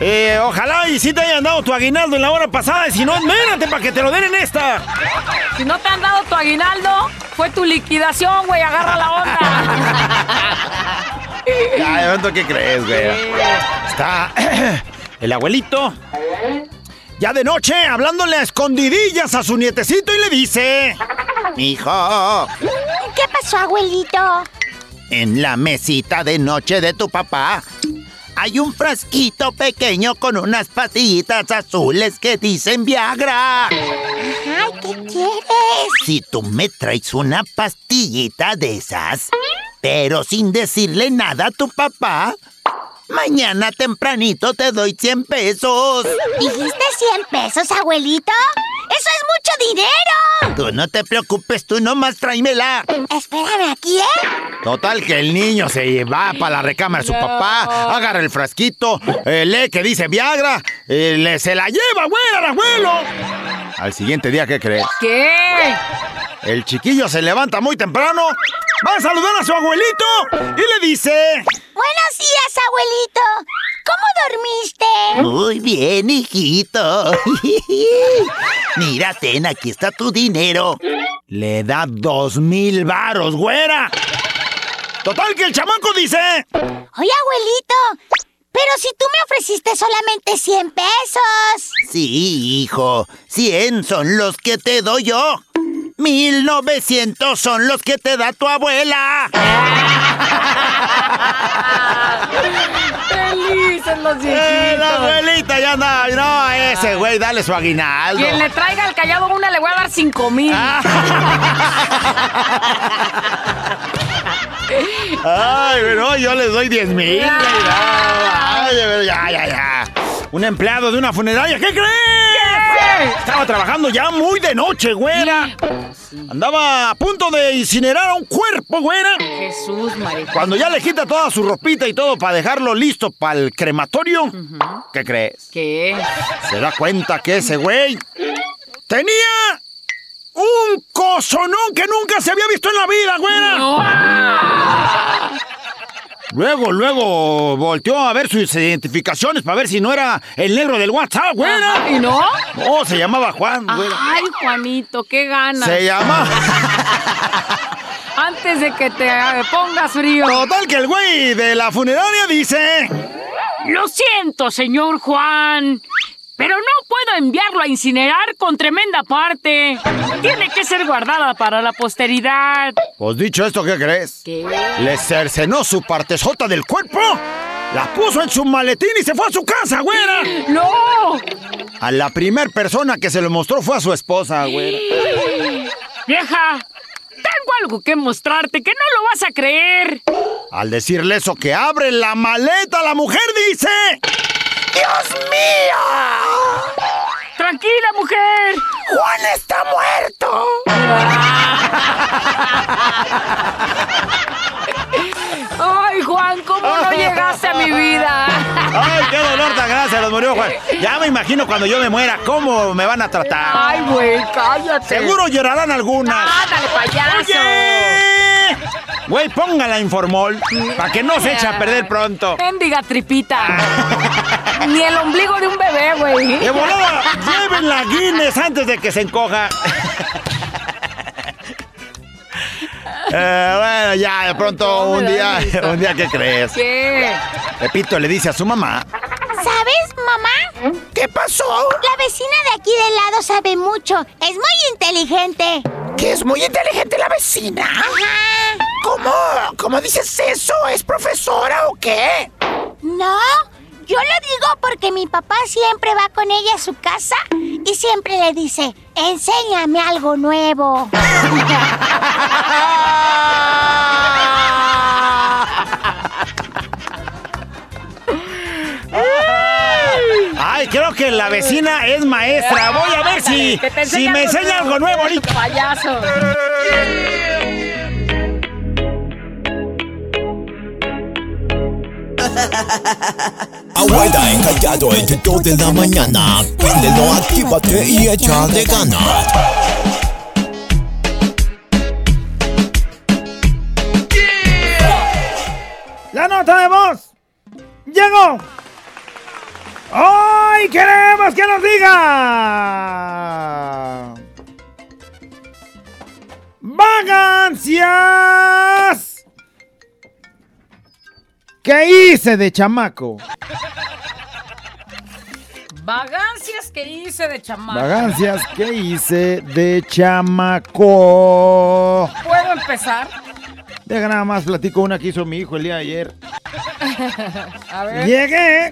Speaker 8: Eh, ojalá y si te hayan dado tu aguinaldo en la hora pasada. Y si no, espérate para que te lo den en esta.
Speaker 3: Si no te han dado tu aguinaldo, fue tu liquidación, güey. Agarra la onda.
Speaker 8: Ya, ¿de ¿qué crees, güey? Está el abuelito. Ya de noche, hablándole a escondidillas a su nietecito y le dice... Hijo,
Speaker 10: ¿Qué pasó, abuelito?
Speaker 8: en la mesita de noche de tu papá hay un frasquito pequeño con unas pastillitas azules que dicen Viagra.
Speaker 10: Ay, ¿qué quieres?
Speaker 8: Si tú me traes una pastillita de esas, pero sin decirle nada a tu papá, mañana tempranito te doy 100 pesos.
Speaker 10: ¿Dijiste 100 pesos, abuelito?
Speaker 11: ¡Eso es mucho dinero!
Speaker 12: Tú no te preocupes, tú nomás tráemela.
Speaker 11: Espérame aquí, ¿eh?
Speaker 2: Total que el niño se va para la recámara de su papá, agarra el frasquito, eh, lee que dice Viagra, eh, le, se la lleva, güey, al abuelo. Al siguiente día, ¿qué crees?
Speaker 3: ¿Qué?
Speaker 2: El chiquillo se levanta muy temprano, va a saludar a su abuelito y le dice...
Speaker 11: Buenos días, abuelito. ¿Cómo dormiste?
Speaker 12: Muy bien, hijito. Mira, ten, aquí está tu dinero.
Speaker 2: Le da dos mil varos, güera. Total que el chamaco dice...
Speaker 11: Oye, abuelito, pero si tú me ofreciste solamente 100 pesos.
Speaker 12: Sí, hijo. 100 son los que te doy yo. 1900 son los que te da tu abuela.
Speaker 3: Felices los
Speaker 2: Eh, la
Speaker 3: viejitos.
Speaker 2: abuelita ya anda. No, ese güey, dale su aguinaldo.
Speaker 3: Quien le traiga el callado una le voy a dar cinco mil.
Speaker 2: Ah. Ay, pero yo les doy 10 mil. Ay, ya, ya, ya. Un empleado de una funeraria, ¿qué crees? Estaba trabajando ya muy de noche, güera. Andaba a punto de incinerar a un cuerpo, güera.
Speaker 3: Jesús, María.
Speaker 2: Cuando ya le quita toda su ropita y todo para dejarlo listo para el crematorio, ¿qué crees?
Speaker 3: ¿Qué?
Speaker 2: Se da cuenta que ese güey tenía un cosonón que nunca se había visto en la vida, güera. Luego, luego volteó a ver sus identificaciones para ver si no era el negro del WhatsApp, güera.
Speaker 3: Ajá, ¿y no?
Speaker 2: No, se llamaba Juan, güera.
Speaker 3: Ay, Juanito, qué ganas.
Speaker 2: Se llama.
Speaker 3: Antes de que te eh, pongas frío.
Speaker 2: Total que el güey de la funeraria dice.
Speaker 3: Lo siento, señor Juan. Pero no puedo enviarlo a incinerar con tremenda parte. Tiene que ser guardada para la posteridad.
Speaker 2: Pues dicho esto, ¿qué crees?
Speaker 3: ¿Qué?
Speaker 2: Le cercenó su partezota del cuerpo, la puso en su maletín y se fue a su casa, güera.
Speaker 3: ¡No!
Speaker 2: A la primer persona que se lo mostró fue a su esposa, güera.
Speaker 3: Vieja, tengo algo que mostrarte que no lo vas a creer.
Speaker 2: Al decirle eso que abre la maleta, la mujer dice... ¡Dios mío!
Speaker 3: Tranquila, mujer.
Speaker 12: Juan está muerto.
Speaker 3: Ay, Juan, ¿cómo no llegaste a mi vida?
Speaker 2: ¡Ay, qué dolor tan grande! Los murió Juan. Ya me imagino cuando yo me muera, ¿cómo me van a tratar?
Speaker 3: Ay, güey, cállate.
Speaker 2: Seguro llorarán algunas.
Speaker 3: Ándale, payaso.
Speaker 2: ¡Oye! Güey, póngala informol para que no se eche a perder pronto.
Speaker 3: Mendiga tripita. Ni el ombligo de un bebé, güey.
Speaker 2: ¡De volada! ¡Lleven la Guinness antes de que se encoja! Eh, bueno, ya, de pronto un día, un día, ¿qué crees?
Speaker 3: ¿Qué?
Speaker 2: Pepito le dice a su mamá,
Speaker 11: ¿Sabes, mamá?
Speaker 12: ¿Qué pasó?
Speaker 11: La vecina de aquí del lado sabe mucho. Es muy inteligente.
Speaker 12: ¿Que es muy inteligente la vecina?
Speaker 11: Ajá.
Speaker 12: ¿Cómo? ¿Cómo dices eso? ¿Es profesora o qué?
Speaker 11: No, yo lo digo porque mi papá siempre va con ella a su casa y siempre le dice, enséñame algo nuevo.
Speaker 2: ¡ay, creo que la vecina es maestra! Voy a ver si, si me enseña algo nuevo ahorita.
Speaker 3: Payaso.
Speaker 1: Abuela encallado entre 2 de la mañana. Préndelo, actívate y échale ganas.
Speaker 8: ¡La nota de voz! ¡Llegó! ¡Hoy queremos que nos diga! ¡Vagancias! ¿Qué hice de chamaco?
Speaker 3: Vagancias que hice de chamaco.
Speaker 2: Vagancias, ¿qué hice de chamaco?
Speaker 3: ¿Puedo empezar?
Speaker 2: Deja nada más, platico una que hizo mi hijo el día de ayer.
Speaker 3: A ver.
Speaker 2: Llegué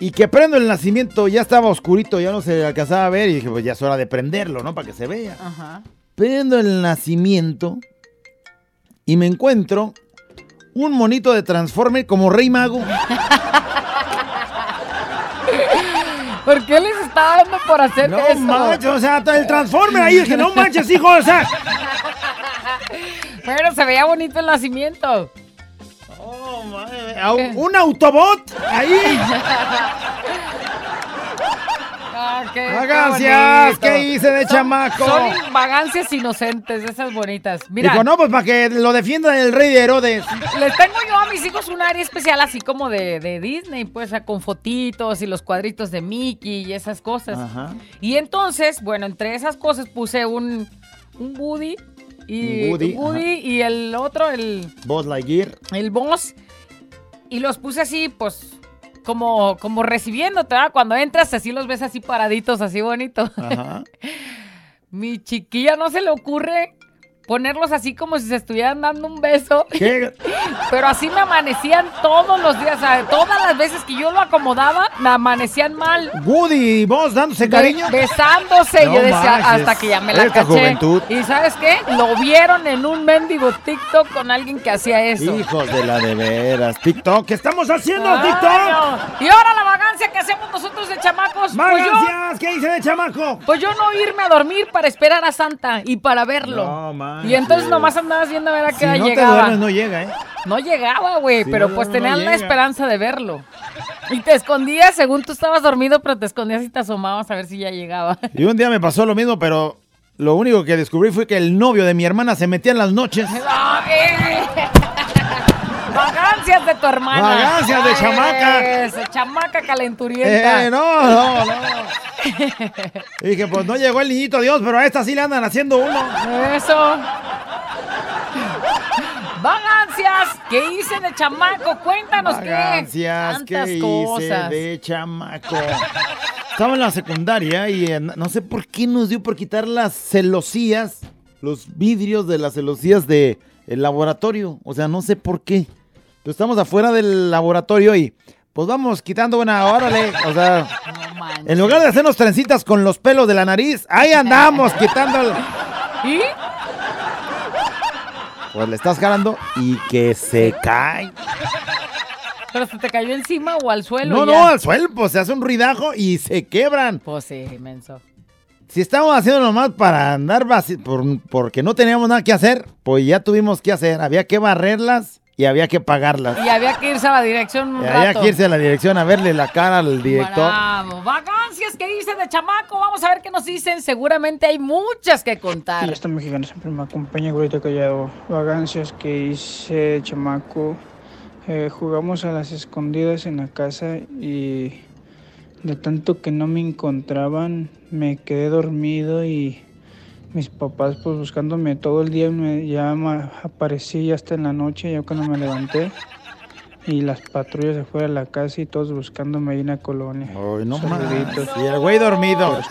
Speaker 2: y que prendo el nacimiento, ya estaba oscurito, ya no se alcanzaba a ver y dije, pues ya es hora de prenderlo, ¿no? Para que se vea.
Speaker 3: Ajá.
Speaker 2: Prendo el nacimiento y me encuentro un monito de Transformer como Rey Mago.
Speaker 3: ¿Por qué les está dando por hacer
Speaker 8: No
Speaker 3: eso?
Speaker 8: manches, o sea, el Transformer ahí, que no manches, hijo, o sea.
Speaker 3: Pero se veía bonito el nacimiento.
Speaker 8: a un- un Autobot ahí.
Speaker 3: Ah, qué,
Speaker 8: Vagancias. ¿qué hice de
Speaker 3: Son-
Speaker 8: chamaco?
Speaker 3: Son vagancias inocentes, esas bonitas. Mira,
Speaker 8: no, pues para que lo defienda el rey de Herodes.
Speaker 3: les tengo yo a mis hijos un área especial así como de, de Disney, pues o sea, con fotitos y los cuadritos de Mickey y esas cosas.
Speaker 2: Ajá.
Speaker 3: Y entonces, bueno, entre esas cosas puse un, un Woody y,
Speaker 2: Woody,
Speaker 3: y el otro, el,
Speaker 2: Buzz Lightyear.
Speaker 3: el boss. Y los puse así, pues, como, como recibiéndote, ¿verdad? Cuando entras, así los ves así paraditos, así bonitos.
Speaker 2: Ajá.
Speaker 3: Mi chiquilla no se le ocurre ponerlos así como si se estuvieran dando un beso.
Speaker 8: ¿Qué?
Speaker 3: Pero así me amanecían todos los días, ¿sabes? Todas las veces que yo lo acomodaba, me amanecían mal.
Speaker 8: Woody y vos dándose
Speaker 3: Be-
Speaker 8: cariño.
Speaker 3: besándose,
Speaker 8: No
Speaker 3: yo decía,
Speaker 8: manches.
Speaker 3: hasta que ya me la
Speaker 2: Esta
Speaker 3: caché.
Speaker 2: juventud.
Speaker 3: Y ¿sabes qué? Lo vieron en un mendigo TikTok con alguien que hacía eso.
Speaker 2: Hijos de la de veras. TikTok.
Speaker 8: ¿Qué estamos haciendo,
Speaker 3: Ay,
Speaker 8: TikTok?
Speaker 3: no. Y ahora la vagancia que hacemos nosotros de chamacos. Pues yo,
Speaker 8: Vagancias, ¿qué hice de chamaco?
Speaker 3: pues yo no irme a dormir para esperar a Santa y para verlo.
Speaker 2: No manches.
Speaker 3: Y entonces nomás andabas viendo a ver a qué
Speaker 2: Si no te
Speaker 3: llegaba.
Speaker 2: duermes, no llega, ¿eh?
Speaker 3: No llegaba, güey, pero
Speaker 2: no,
Speaker 3: pues tenías
Speaker 2: no
Speaker 3: la esperanza de verlo. Y te escondías según tú estabas dormido, pero te escondías y te asomabas a ver si ya llegaba.
Speaker 2: Y un día me pasó lo mismo, pero lo único que descubrí fue que el novio de mi hermana se metía en las noches.
Speaker 3: Vagancias de tu hermana.
Speaker 8: Vagancias de chamaca.
Speaker 3: Chamaca calenturienta.
Speaker 2: Eh, no, no, no. Y dije, pues no llegó el niñito Dios, pero a esta sí le andan haciendo uno.
Speaker 3: Eso. Vagancias, ¿qué hice de chamaco? Cuéntanos
Speaker 2: Vagancias,
Speaker 3: qué.
Speaker 2: ¿qué
Speaker 3: Tantas
Speaker 2: hice
Speaker 3: cosas.
Speaker 2: de chamaco? Estaba en la secundaria y eh, no sé por qué nos dio por quitar las celosías, los vidrios de las celosías del laboratorio. O sea, no sé por qué. Pero estamos afuera del laboratorio y pues vamos quitando una, órale. O sea,
Speaker 3: No
Speaker 2: en lugar de hacernos trencitas con los pelos de la nariz, ahí andamos quitando. el-
Speaker 3: ¿Y?
Speaker 2: Pues le estás jalando y que se cae.
Speaker 3: ¿Pero se te cayó encima o al suelo?
Speaker 2: No,
Speaker 3: ya?
Speaker 2: no, al suelo, pues se hace un ruidajo y se quebran.
Speaker 3: Pues sí, inmenso.
Speaker 2: Si estábamos haciendo nomás para andar por, porque no teníamos nada que hacer, pues ya tuvimos que hacer. Había que barrerlas y había que pagarlas.
Speaker 3: Y había que irse a la dirección un
Speaker 2: Y había que irse a la dirección a verle la cara al director.
Speaker 3: Bravo. Vagancias que hice de chamaco. Vamos a ver qué nos dicen. Seguramente hay muchas que contar.
Speaker 13: Y esta mexicana siempre me acompaña, güerita callado. Vagancias que hice de chamaco. Eh, jugamos a las escondidas en la casa y de tanto que no me encontraban, me quedé dormido y mis papás pues buscándome todo el día, me, ya aparecí ya hasta en la noche, ya cuando me levanté. Y las patrullas se fueron a la casa y todos buscándome ahí en la colonia.
Speaker 2: Ay, no más.
Speaker 13: Saluditos.
Speaker 2: Y el güey dormido.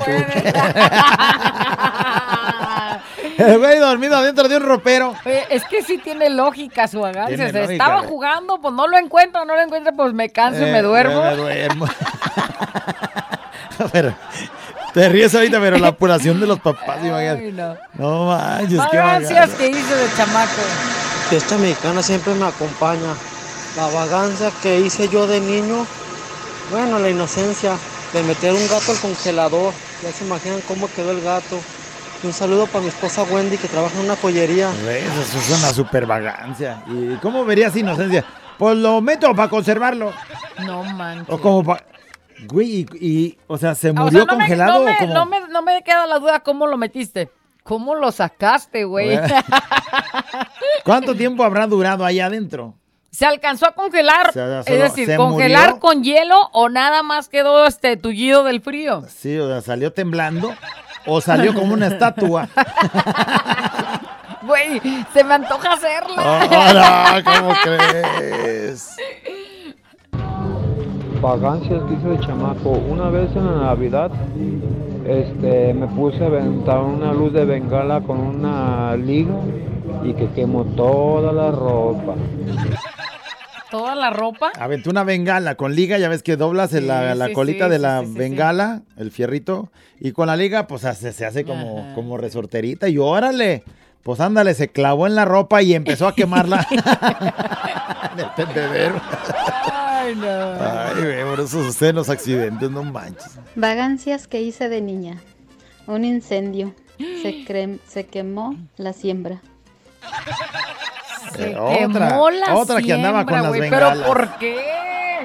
Speaker 2: El güey dormido adentro de un ropero.
Speaker 3: Oye, es que sí tiene lógica su Se
Speaker 2: lógica,
Speaker 3: estaba jugando, pues no lo encuentro, no lo encuentro, pues me canso y
Speaker 2: Eh,
Speaker 3: me duermo.
Speaker 2: Me duermo. pero, te ríes ahorita, pero la apuración de los papás, imagínate.
Speaker 3: Ay, no.
Speaker 2: No manches, qué
Speaker 3: Vagancias
Speaker 2: vagancia.
Speaker 3: que hice de chamaco.
Speaker 14: Esta mexicana siempre me acompaña. La vagancia que hice yo de niño, bueno, la inocencia de meter un gato al congelador. Ya se imaginan cómo quedó el gato. Y un saludo para mi esposa Wendy que trabaja en una pollería.
Speaker 2: Eso es una super vagancia. ¿Y cómo verías inocencia? Pues lo meto para conservarlo.
Speaker 3: No manches.
Speaker 2: O como para... Güey, y, y, o sea, ¿se
Speaker 3: Ah, o
Speaker 2: murió
Speaker 3: sea, no me-
Speaker 2: congelado
Speaker 3: no me,
Speaker 2: o
Speaker 3: no, me, no me queda la duda cómo lo metiste. ¿Cómo lo sacaste, güey?
Speaker 2: ¿Cuánto tiempo habrá durado ahí adentro?
Speaker 3: ¿Se alcanzó a congelar?
Speaker 2: O sea,
Speaker 3: es decir, ¿congelar
Speaker 2: murió.
Speaker 3: con hielo o nada más quedó este tullido del frío?
Speaker 2: Sí, o sea, ¿salió temblando? ¿O salió como una estatua?
Speaker 3: Güey, se me antoja hacerla.
Speaker 2: ¡Hola! ¿Cómo crees?
Speaker 15: Vagancias que hice de chamaco. Una vez en la Navidad, este, me puse a aventar una luz de bengala con una liga y que quemó toda la ropa.
Speaker 3: ¿Toda la ropa?
Speaker 2: Aventé una bengala con liga, ya ves que doblas la, la
Speaker 3: sí,
Speaker 2: colita
Speaker 3: sí,
Speaker 2: de
Speaker 3: sí,
Speaker 2: la
Speaker 3: sí, sí, sí.
Speaker 2: bengala, el fierrito, y con la liga pues hace- se hace como, como resorterita y órale. Pues ándale, se clavó en la ropa y empezó a quemarla. en el tendedero.
Speaker 3: Ay, no.
Speaker 2: Ay, güey, por eso suceden los accidentes, no manches.
Speaker 16: Vagancias que hice de niña. Un incendio. Se, cre- se quemó la siembra.
Speaker 2: Eh,
Speaker 3: Quemó la
Speaker 2: otra que andaba con
Speaker 3: siembra,
Speaker 2: las
Speaker 3: güey,
Speaker 2: bengalas.
Speaker 3: ¿Pero por qué?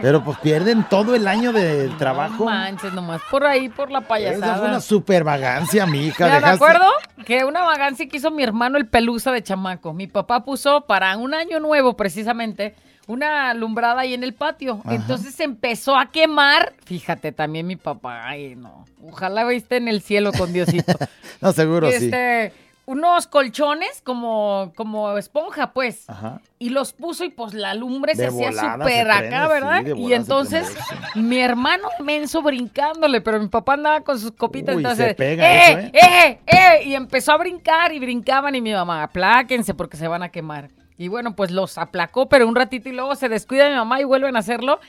Speaker 2: Pero pues pierden todo el año de trabajo.
Speaker 3: No manches, nomás por ahí, por la
Speaker 2: Esa fue
Speaker 3: payasada.
Speaker 2: una super vagancia, mija. Dejaste-
Speaker 3: acuerdo que una vagancia que hizo mi hermano el pelusa de chamaco. Mi papá puso para un año nuevo, precisamente, una alumbrada ahí en el patio.
Speaker 2: Ajá.
Speaker 3: Entonces empezó a quemar. Fíjate, también mi papá, ay, no. Ojalá viste en el cielo con Diosito.
Speaker 2: No, seguro sí.
Speaker 3: este, unos colchones como, como esponja, pues.
Speaker 2: Ajá.
Speaker 3: Y los puso y pues la lumbre
Speaker 2: De
Speaker 3: se hacía súper acá, ¿verdad?
Speaker 2: sí,
Speaker 3: y entonces mi hermano menso brincándole, pero mi papá andaba con sus copitas,
Speaker 2: Uy,
Speaker 3: entonces,
Speaker 2: se pega
Speaker 3: ¡eh,
Speaker 2: eso, ¿eh?
Speaker 3: eh, eh! Y empezó a brincar y brincaban y mi mamá, apláquense porque se van a quemar. Y bueno, pues los aplacó, pero un ratito y luego se descuida mi mamá y vuelven a hacerlo.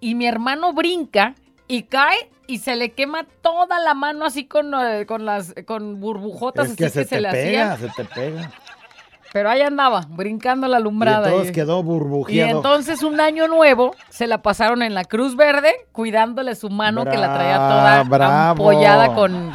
Speaker 3: Y mi hermano brinca y cae y se le quema toda la mano así con, eh, con las con burbujotas
Speaker 2: Es
Speaker 3: así
Speaker 2: que
Speaker 3: que
Speaker 2: se
Speaker 3: se,
Speaker 2: te
Speaker 3: le
Speaker 2: pega,
Speaker 3: hacían.
Speaker 2: se te pega.
Speaker 3: Pero ahí andaba, brincando la
Speaker 2: Y
Speaker 3: alumbrada.
Speaker 2: entonces
Speaker 3: y-
Speaker 2: quedó
Speaker 3: y
Speaker 2: burbujeado.
Speaker 3: entonces un año nuevo se la pasaron en la Cruz Verde cuidándole su mano que la traía toda
Speaker 2: bravo.
Speaker 3: ampollada con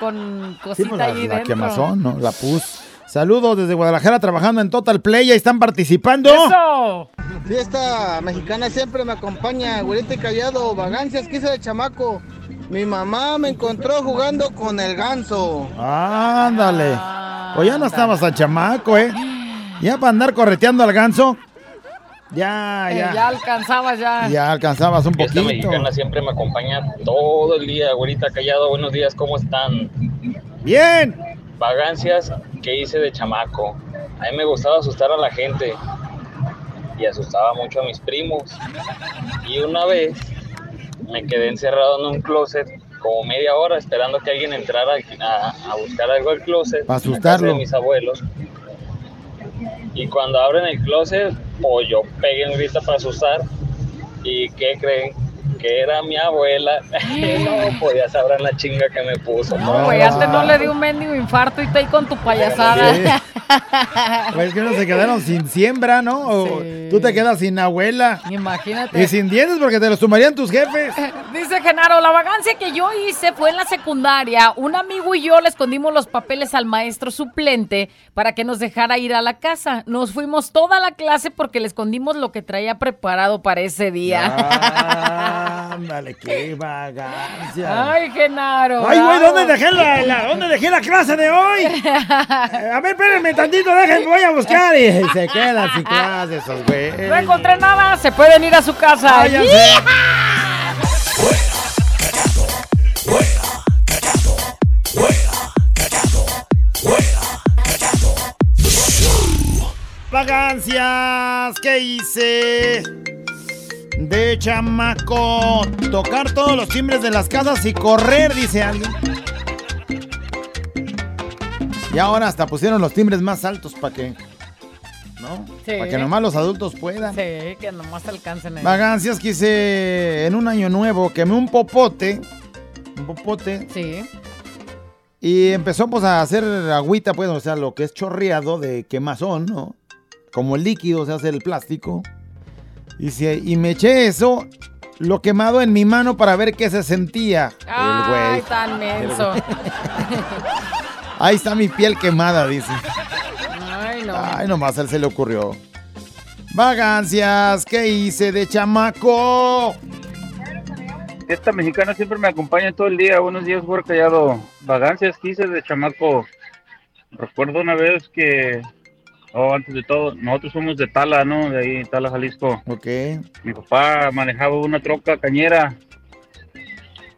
Speaker 3: con
Speaker 2: Sí,
Speaker 3: cosita
Speaker 2: pues, la,
Speaker 3: ahí
Speaker 2: la
Speaker 3: dentro.
Speaker 2: quemazón, ¿no? La pus. Saludos desde Guadalajara trabajando en Total Play. Ahí están participando.
Speaker 3: ¡Eso!
Speaker 17: Fiesta mexicana siempre me acompaña, güerito y callado, vagancias que hice de chamaco. Mi mamá me encontró jugando con el ganso.
Speaker 2: Ándale. Pues ya no estabas tan chamaco, ¿eh? Ya para andar correteando al ganso. Ya,
Speaker 3: Eh,
Speaker 2: ya.
Speaker 3: ya alcanzaba ya.
Speaker 2: Ya alcanzabas un
Speaker 18: Fiesta
Speaker 2: poquito.
Speaker 18: mexicana siempre me acompaña todo el día, güerita callado. Buenos días, ¿cómo están?
Speaker 2: Bien.
Speaker 18: Vagancias que hice de chamaco. A mí me gustaba asustar a la gente y asustaba mucho a mis primos. Y una vez me quedé encerrado en un closet como media hora esperando que alguien entrara a, a buscar algo al closet.
Speaker 2: Pa'
Speaker 18: en la casa
Speaker 2: asustarlo.
Speaker 18: de mis abuelos. Y cuando abren el closet, pues yo pegué un grito para asustar. ¿Y qué creen? Que era mi abuela. no podía saber la chinga que me puso.
Speaker 3: No, güey, antes no le dio un mendigo infarto y está ahí con tu payasada.
Speaker 2: Sí. Pues es que no se quedaron sin siembra, ¿no? O tú te quedas sin abuela.
Speaker 3: Imagínate.
Speaker 2: Y sin dientes porque te los tomarían tus jefes.
Speaker 3: Dice Genaro, la vagancia que yo hice fue en la secundaria. Un amigo y yo le escondimos los papeles al maestro suplente para que nos dejara ir a la casa. Nos fuimos toda la clase porque le escondimos lo que traía preparado para ese día.
Speaker 2: Ándale, qué vagancia.
Speaker 3: Ay, Genaro.
Speaker 8: Ay, güey. ¿dónde dejé la, la- dónde dejé la clase de hoy? Eh, A ver, espérenme tantito, déjenme, voy a buscar. Y se quedan sin clase esos güey.
Speaker 3: No encontré nada, se pueden ir a su casa.
Speaker 8: Váyanse.
Speaker 2: Vagancias, ¿qué hice? De chamaco, tocar todos los timbres de las casas y correr, dice alguien. Y ahora hasta pusieron los timbres más altos para que, ¿no?
Speaker 3: Sí.
Speaker 2: Para que nomás los adultos puedan.
Speaker 3: Sí, que nomás alcancen ahí.
Speaker 2: Vagancias que hice en un año nuevo, quemé un popote, un popote.
Speaker 3: Sí.
Speaker 2: Y empezó pues a hacer agüita, pues, o sea, lo que es chorreado de quemazón, ¿no? Como el líquido se hace el plástico. Y, se- y me eché eso, lo quemado en mi mano para ver qué se sentía. el
Speaker 3: Ay,
Speaker 2: güey.
Speaker 3: tan menso.
Speaker 2: Ahí está mi piel quemada, dice.
Speaker 3: Ay, no.
Speaker 2: Ay, nomás a él se le ocurrió. Vagancias, ¿qué hice de chamaco?
Speaker 19: Esta mexicana siempre me acompaña todo el día. Buenos días, Juan Callado. Vagancias que hice de chamaco. Recuerdo una vez que, oh, antes de todo, nosotros somos de Tala, ¿no? De ahí, Tala, Jalisco.
Speaker 2: Ok.
Speaker 19: Mi papá manejaba una troca cañera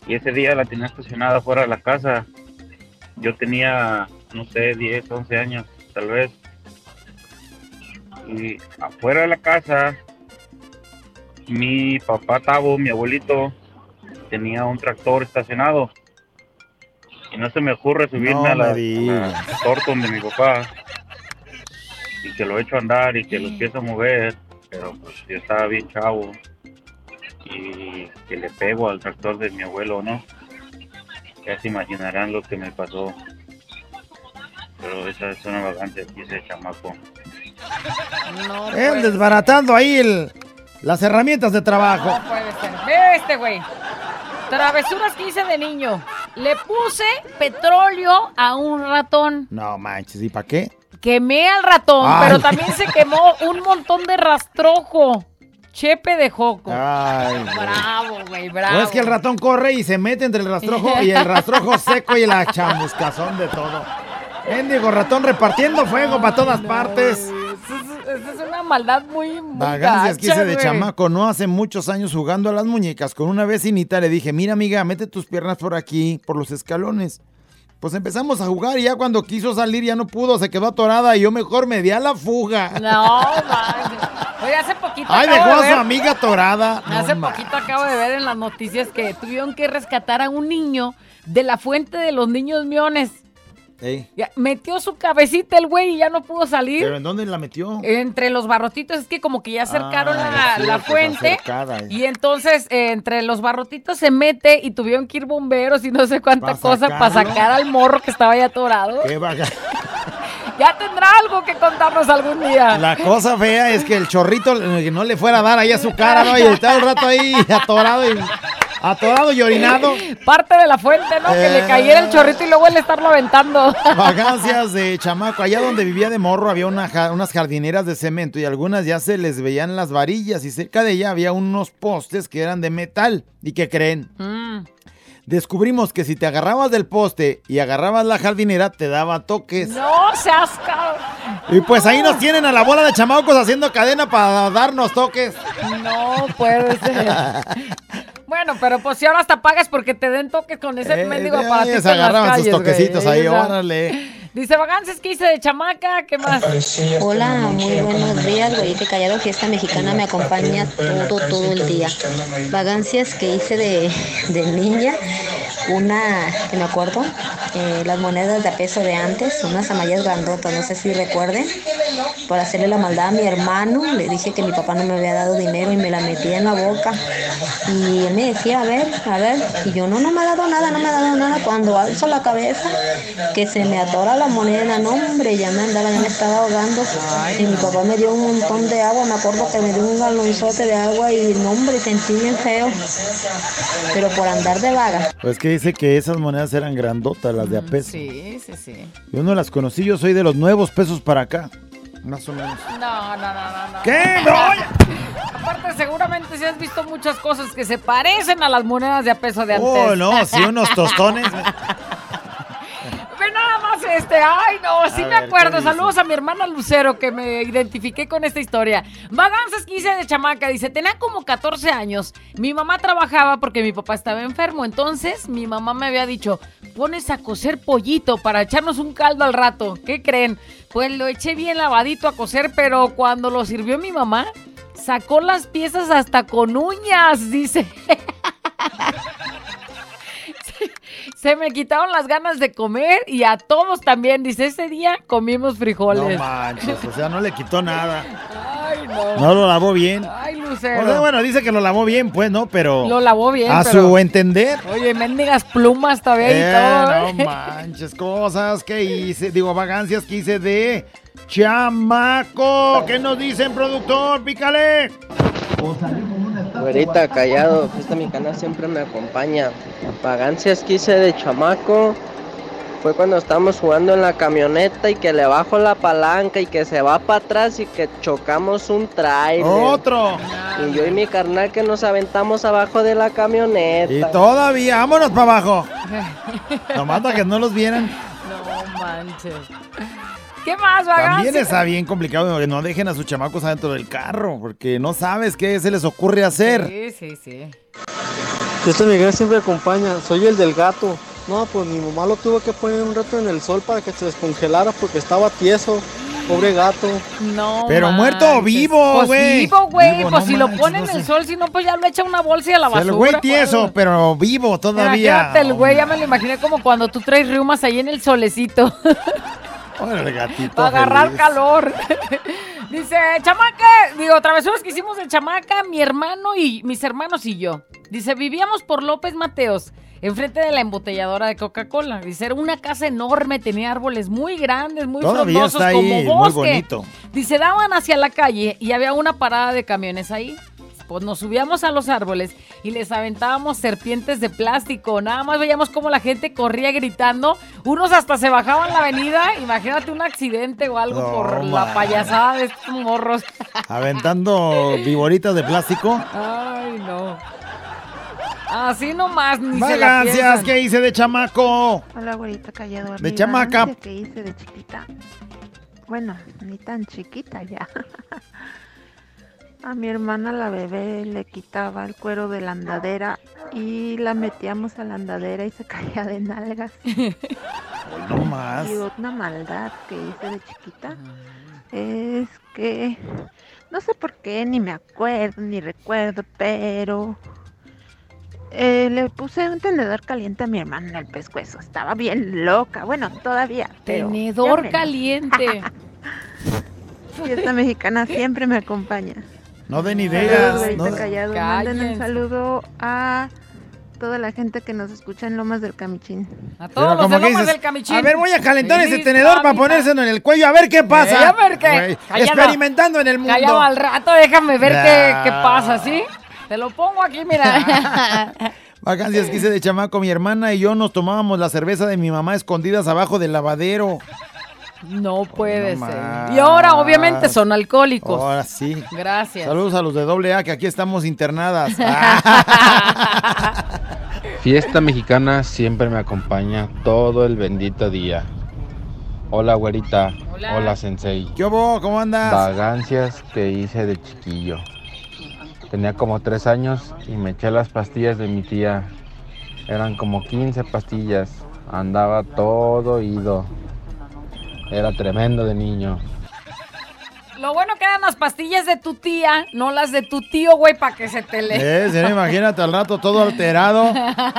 Speaker 19: y ese día la tenía estacionada fuera de la casa. Yo tenía, no sé, 10, 11 años, tal vez. Y afuera de la casa, mi papá Tavo, mi abuelito, tenía un tractor estacionado. Y no se me ocurre subirme
Speaker 2: No
Speaker 19: a la, a la Torton de mi papá. Y que lo echo a andar y que lo empiezo a mover. Pero pues yo estaba bien chavo. Y que le pego al tractor de mi abuelo, ¿no? Ya se imaginarán lo que me pasó. pero esa es una vagancia que hice de chamaco.
Speaker 3: No
Speaker 2: Él desbaratando ahí el- las herramientas de trabajo.
Speaker 3: No puede ser. Ve este, güey. Travesuras que hice de niño. Le puse petróleo a un ratón.
Speaker 2: No manches, ¿y para qué?
Speaker 3: Quemé al ratón,
Speaker 2: Ay.
Speaker 3: pero también se quemó un montón de rastrojo. Chepe de joco.
Speaker 2: Ay.
Speaker 3: Bravo, güey, bravo.
Speaker 2: Es que el ratón corre y se mete entre el rastrojo y el rastrojo seco y la chamuscazón de todo. Mendigo ratón repartiendo fuego para todas partes.
Speaker 3: Eso es, una maldad muy, muy
Speaker 2: Vagancias que hice de chamaco, no hace muchos años jugando a las muñecas con una vecinita le dije, mira amiga, mete tus piernas por aquí, por los escalones. Pues empezamos a jugar y ya cuando quiso salir ya no pudo, se quedó atorada y yo mejor me di a la fuga.
Speaker 3: No. Oye, hace poquito
Speaker 2: Ay,
Speaker 3: acabo
Speaker 2: dejó
Speaker 3: de
Speaker 2: a su amiga atorada.
Speaker 3: Hace poquito acabo de ver en las noticias que tuvieron que rescatar a un niño de la fuente de los niños miones.
Speaker 2: Ey,
Speaker 3: Ya, metió su cabecita el güey y ya no pudo salir.
Speaker 2: ¿Pero en dónde la metió?
Speaker 3: Entre los barrotitos, es que como que ya acercaron
Speaker 2: Ah,
Speaker 3: la, fuente.
Speaker 2: acercada.
Speaker 3: Y entonces eh, entre los barrotitos se mete y tuvieron que ir bomberos y no sé cuánta
Speaker 2: ¿Pa
Speaker 3: cosa para sacar al morro que estaba ahí atorado.
Speaker 2: Qué vaga.
Speaker 3: Ya tendrá algo que contarnos algún día.
Speaker 2: La cosa fea es que el chorrito no le fuera a dar ahí a su cara, ¿no? Y estaba un rato ahí atorado y atorado y orinado.
Speaker 3: Parte de la fuente, ¿no? Que le
Speaker 2: Eh.
Speaker 3: cayera el chorrito y luego él estarlo aventando.
Speaker 2: Vagancias de chamaco. Allá donde vivía de morro había una ja- unas jardineras de cemento y algunas ya se les veían las varillas y cerca de ella había unos postes que eran de metal. ¿Y qué creen?
Speaker 3: Mm.
Speaker 2: Descubrimos que si te agarrabas del poste y agarrabas la jardinera te daba toques.
Speaker 3: No seas cabrón.
Speaker 2: Y pues ahí nos tienen a la bola de chamacos haciendo cadena para darnos toques.
Speaker 3: No puede ser. Bueno, pero pues si ahora hasta pagas porque te den toques con ese
Speaker 2: Eh,
Speaker 3: mendigo
Speaker 2: eh,
Speaker 3: aparatito
Speaker 2: se
Speaker 3: en las
Speaker 2: agarraban sus toquecitos
Speaker 3: güey.
Speaker 2: ahí, órale.
Speaker 3: Dice, vagances que hice de chamaca, ¿qué más?
Speaker 20: Hola, muy buenos días, güeyite callado, fiesta mexicana me acompaña todo, todo el día. Vagancias que hice de, de niña, una, que me acuerdo, eh, las monedas de peso de antes, unas amallas grandotas, no sé si recuerden, por hacerle la maldad a mi hermano, le dije que mi papá no me había dado dinero y me la metía en la boca. Y él me decía, a ver, a ver, y yo no, no me ha dado nada, no me ha dado nada. Cuando alzo la cabeza, que se me atora la moneda, no hombre, ya me andaba, ya me estaba ahogando. Y mi papá me dio un montón de agua, me acuerdo que me dio un galonzote de agua y no hombre, sentí bien feo. Pero por andar de vaga.
Speaker 2: Pues que dice que esas monedas eran grandotas, las de a peso.
Speaker 3: Sí, sí, sí.
Speaker 2: Yo no las conocí, yo soy de los nuevos pesos para acá. Más o menos.
Speaker 3: No, no, no, no, no.
Speaker 2: ¿Qué? No.
Speaker 3: Aparte, seguramente si has visto muchas cosas que se parecen a las monedas de a peso de antes.
Speaker 2: Oh, no, sí, unos tostones.
Speaker 3: Este. Ay, no, sí
Speaker 2: A
Speaker 3: me
Speaker 2: ver,
Speaker 3: acuerdo.
Speaker 2: ¿qué
Speaker 3: Saludos a mi hermana Lucero que me identifiqué con esta historia. Vaganzas que hice de chamaca. Dice, tenía como 14 años. Mi mamá trabajaba porque mi papá estaba enfermo. Entonces, mi mamá me había dicho, pones a cocer pollito para echarnos un caldo al rato. ¿Qué creen? Pues lo eché bien lavadito a cocer, pero cuando lo sirvió mi mamá, sacó las piezas hasta con uñas, dice. Se me quitaron las ganas de comer y a todos también. Dice, ese día comimos
Speaker 2: No
Speaker 3: frijoles.
Speaker 2: manches, o sea, no le quitó nada.
Speaker 3: Ay, no.
Speaker 2: No lo lavó bien.
Speaker 3: Ay,
Speaker 2: O
Speaker 3: Lucero.
Speaker 2: sea, bueno, dice que lo lavó bien, pues, ¿no? Pero.
Speaker 3: Lo lavó bien,
Speaker 2: A
Speaker 3: pero-
Speaker 2: su entender.
Speaker 3: Oye, mendigas plumas todavía y
Speaker 2: Eh,
Speaker 3: todo.
Speaker 2: no
Speaker 3: ¿eh?
Speaker 2: manches, cosas que hice, digo, vagancias que hice de chamaco. ¿Qué nos dicen, productor? Pícale.
Speaker 21: Güerita, callado, fiesta mexicana siempre me acompaña. Vagancias que hice de chamaco fue cuando estábamos jugando en la camioneta y que le bajo la palanca y que se va para atrás y que chocamos un trailer.
Speaker 2: Otro.
Speaker 21: Y yo y mi carnal que nos aventamos abajo de la camioneta.
Speaker 2: Y todavía, vámonos para abajo. Nomás para que no los vieran.
Speaker 3: No manches. ¿Qué más, vagancias?
Speaker 2: También está bien complicado que no dejen a sus chamacos adentro del carro, porque no sabes qué se les ocurre hacer.
Speaker 3: Sí, sí, sí.
Speaker 14: Fiesta mexicana siempre acompaña, soy el del gato. No, pues mi mamá lo tuvo que poner un rato en el sol para que se descongelara porque estaba tieso. Pobre gato.
Speaker 3: No.
Speaker 2: Pero muerto o
Speaker 3: manches.
Speaker 2: vivo,
Speaker 3: Pues
Speaker 2: güey.
Speaker 3: vivo, güey. Pues
Speaker 2: no
Speaker 3: si lo
Speaker 2: manches,
Speaker 3: pone
Speaker 2: no
Speaker 3: en el
Speaker 2: sé.
Speaker 3: sol, si no, pues ya lo echa una bolsa y a la basura.
Speaker 2: El güey tieso,
Speaker 3: pues.
Speaker 2: pero vivo todavía.
Speaker 3: Imagínate el güey, ya me lo imaginé como cuando tú traes riumas ahí en el solecito.
Speaker 2: Órale, gatito
Speaker 3: Para agarrar
Speaker 2: feliz.
Speaker 3: calor. Dice, chamaca, digo, travesuras que hicimos de chamaca, mi hermano y mis hermanos y yo. Dice, vivíamos por López Mateos. enfrente de la embotelladora de Coca-Cola. Dice, era una casa enorme, tenía árboles muy grandes, muy
Speaker 2: Todavía
Speaker 3: frondosos
Speaker 2: está ahí,
Speaker 3: como
Speaker 2: muy
Speaker 3: bosque.
Speaker 2: bonito.
Speaker 3: Dice, daban hacia la calle y había una parada de camiones ahí. Pues nos subíamos a los árboles y les aventábamos serpientes de plástico. Nada más veíamos cómo la gente corría gritando. Unos hasta se bajaban la avenida. Imagínate un accidente o algo
Speaker 2: No,
Speaker 3: por
Speaker 2: man.
Speaker 3: la payasada de estos morros.
Speaker 2: Aventando viboritas de plástico.
Speaker 3: Ay, no. Así nomás, ni se la.
Speaker 2: ¿qué hice de chamaco?
Speaker 22: Hola, güerita callado.
Speaker 2: De chamaca.
Speaker 22: que hice de chiquita. Bueno, ni tan chiquita ya. A mi hermana la bebé le quitaba el cuero de la andadera y la metíamos a la andadera y se caía de nalgas.
Speaker 2: No más.
Speaker 22: Y una maldad que hice de chiquita es que no sé por qué, ni me acuerdo, ni recuerdo, pero eh, le puse un tenedor caliente a mi hermana en el pescuezo. Estaba bien loca. Bueno, todavía. pero
Speaker 3: Tenedor
Speaker 22: menos.
Speaker 3: caliente.
Speaker 22: Y esta mexicana siempre me acompaña.
Speaker 2: No den ideas. no-
Speaker 22: callado. Manden un saludo a toda la gente que nos escucha en Lomas del Camichín.
Speaker 3: A
Speaker 2: Pero
Speaker 3: todos los de
Speaker 2: que
Speaker 3: Lomas
Speaker 2: dices,
Speaker 3: del Camichín.
Speaker 2: A ver, voy a calentar ese tenedor para ponérselo en el cuello a ver qué pasa.
Speaker 3: Eh, a ver qué.
Speaker 2: Experimentando en el mundo.
Speaker 3: Callado al rato, déjame ver qué,
Speaker 2: Nah.
Speaker 3: qué pasa, ¿sí? Te lo pongo aquí, mira.
Speaker 2: Vacancias que hice de chamaco, mi hermana y yo nos tomábamos la cerveza de mi mamá escondidas abajo del lavadero.
Speaker 3: No puede
Speaker 2: No
Speaker 3: ser.
Speaker 2: más.
Speaker 3: Y ahora, obviamente, son alcohólicos.
Speaker 2: Ahora sí.
Speaker 3: Gracias.
Speaker 2: Saludos a los de doble A que aquí estamos internadas.
Speaker 23: Fiesta mexicana siempre me acompaña todo el bendito día. Hola, güerita. Hola, sensei.
Speaker 2: ¿Qué hubo? ¿Cómo andas?
Speaker 23: Vagancias que hice de chiquillo. Tenía como tres años y me eché las pastillas de mi tía. Eran como 15 pastillas. Andaba todo ido. Era tremendo de niño.
Speaker 3: Lo bueno que eran las pastillas de tu tía, no las de tu tío, güey, para que se te le...
Speaker 2: Eh, si no, imagínate al rato todo alterado,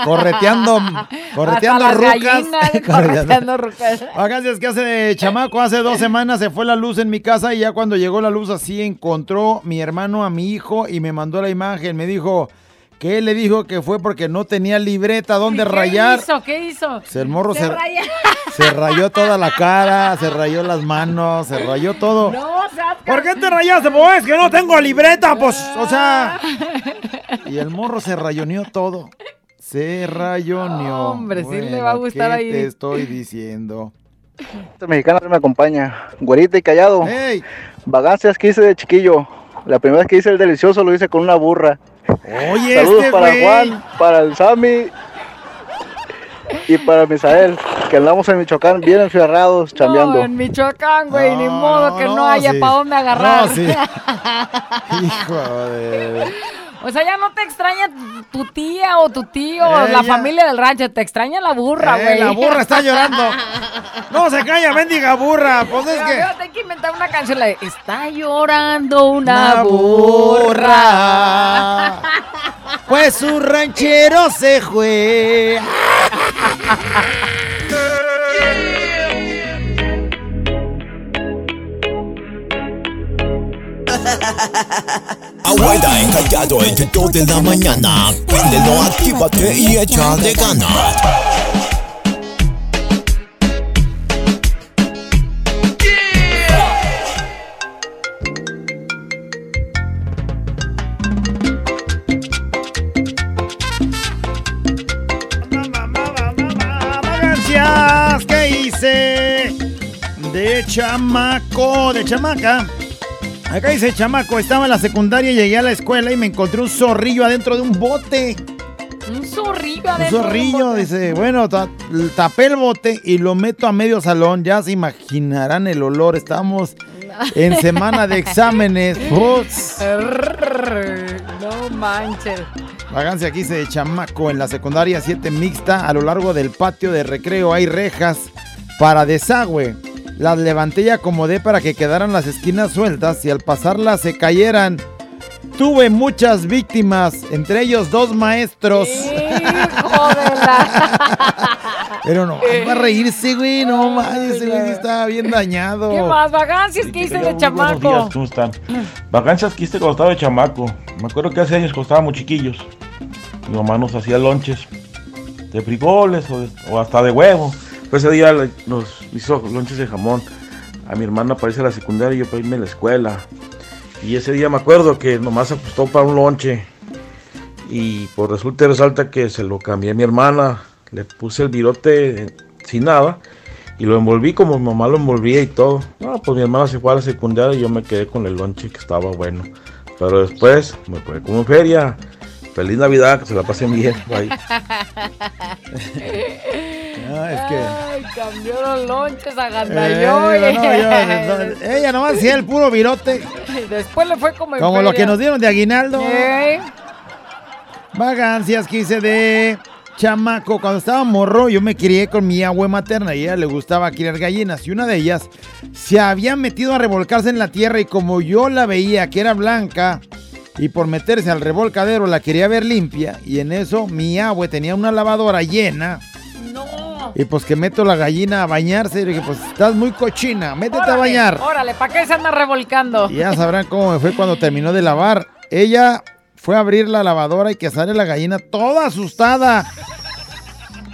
Speaker 2: correteando, correteando rucas.
Speaker 3: gallinas, correteando rucas.
Speaker 2: Vacancias que hace de chamaco, hace dos semanas se fue la luz en mi casa y ya cuando llegó la luz así encontró mi hermano a mi hijo y me mandó la imagen. Me dijo que él le dijo que fue porque no tenía libreta donde rayar.
Speaker 3: ¿Qué hizo? ¿Qué hizo?
Speaker 2: Se- el morro se-
Speaker 3: raya.
Speaker 2: Se rayó toda la cara, se rayó las manos, se rayó todo.
Speaker 3: No,
Speaker 2: ¿Por qué te rayaste? Pues es que no tengo libreta, pues, o sea. Y el morro se rayoneó todo. Se rayoneó.
Speaker 3: Hombre, sí le va a gustar
Speaker 2: ¿qué
Speaker 3: ahí.
Speaker 2: te estoy diciendo?
Speaker 24: Este mexicano me acompaña. Güerita y callado. Vagancias que hice de chiquillo. La primera vez que hice el delicioso lo hice con una burra.
Speaker 2: Oye,
Speaker 24: Saludos
Speaker 2: este
Speaker 24: para. Juan, para el Sammy y para Misael, que andamos en Michoacán bien encerrados,
Speaker 3: No,
Speaker 24: chambeando.
Speaker 3: en Michoacán, güey, ni modo que no,
Speaker 24: no,
Speaker 3: haya
Speaker 24: sí.
Speaker 3: para dónde agarrar.
Speaker 24: No, sí.
Speaker 2: Hijo de...
Speaker 3: O sea, ya no te extraña tu tía o tu tío,
Speaker 2: Eh,
Speaker 3: la familia del rancho, te extraña la burra,
Speaker 2: Eh,
Speaker 3: güey.
Speaker 2: la burra está llorando. No se calla, bendiga burra. Pues es que...
Speaker 3: hay que inventar una canción, la de Está llorando una,
Speaker 2: Una
Speaker 3: burra.
Speaker 2: Pues su ranchero se fue.
Speaker 1: Abuela encallado el dedo de la mañana. Préndelo, actívate y échale ganas.
Speaker 2: Vagancias que hice de chamaco, de chamaca. Acá dice chamaco, estaba en la secundaria, llegué a la escuela y me encontré un zorrillo adentro de un bote.
Speaker 3: Un zorrillo
Speaker 2: Un
Speaker 3: adentro. de un
Speaker 2: zorrillo,
Speaker 3: bote.
Speaker 2: dice, bueno, ta- tapé el bote y lo meto a medio salón, ya se imaginarán el olor, estamos en semana de exámenes. Ups.
Speaker 3: No manches.
Speaker 2: Vagancia aquí dice de chamaco en la secundaria 7 mixta. A lo largo del patio de recreo hay rejas para desagüe. Las levanté y acomodé para que quedaran las esquinas sueltas y al pasarlas se cayeran. Tuve muchas víctimas, entre ellos dos maestros. Pero no, va a reírse, güey, no mames, ese güey está bien dañado.
Speaker 3: ¿Qué más? Vagancias que hice de
Speaker 25: Buenos
Speaker 3: chamaco.
Speaker 25: días, ¿cómo están? Vacancias que hice cuando estaba de chamaco. Me acuerdo que hace años cuando estábamos chiquillos. Mi mamá nos hacía lonches. de frijoles o, de- o hasta de huevo. Pues ese día nos hizo lonches de jamón. A mi hermana para irse a la secundaria y yo para irme a la escuela. Y ese día me acuerdo que nomás apostó para un lonche. Y por resulta y resalta que se lo cambié a mi hermana. Le puse el virote sin nada. Y lo envolví como mi mamá lo envolvía y todo. No, pues mi hermana se fue a la secundaria y yo me quedé con el lonche que estaba bueno. Pero después me fue como en feria. Feliz Navidad, que se la pasen bien. Bye.
Speaker 2: No, es que.
Speaker 3: Ay, cambió los lonches,
Speaker 2: Eh,
Speaker 3: agandalló.
Speaker 2: no,
Speaker 3: y-
Speaker 2: no, yo- no, ella nomás hacía el puro virote.
Speaker 3: Después le fue como
Speaker 2: Como lo que nos dieron de aguinaldo.
Speaker 3: Ey.
Speaker 2: Vagancias que hice de chamaco. Cuando estaba morro, yo me crié con mi abue materna y a ella le gustaba criar gallinas. Y una de ellas se había metido a revolcarse en la tierra y como yo la veía que era blanca y por meterse al revolcadero la quería ver limpia y en eso mi abue tenía una lavadora llena. Y pues que meto la gallina a bañarse y dije, pues estás muy cochina, métete a bañar.
Speaker 3: Órale, ¿para qué se anda revolcando?
Speaker 2: Y ya sabrán cómo me fue cuando terminó de lavar. Ella fue a abrir la lavadora y que sale la gallina toda asustada.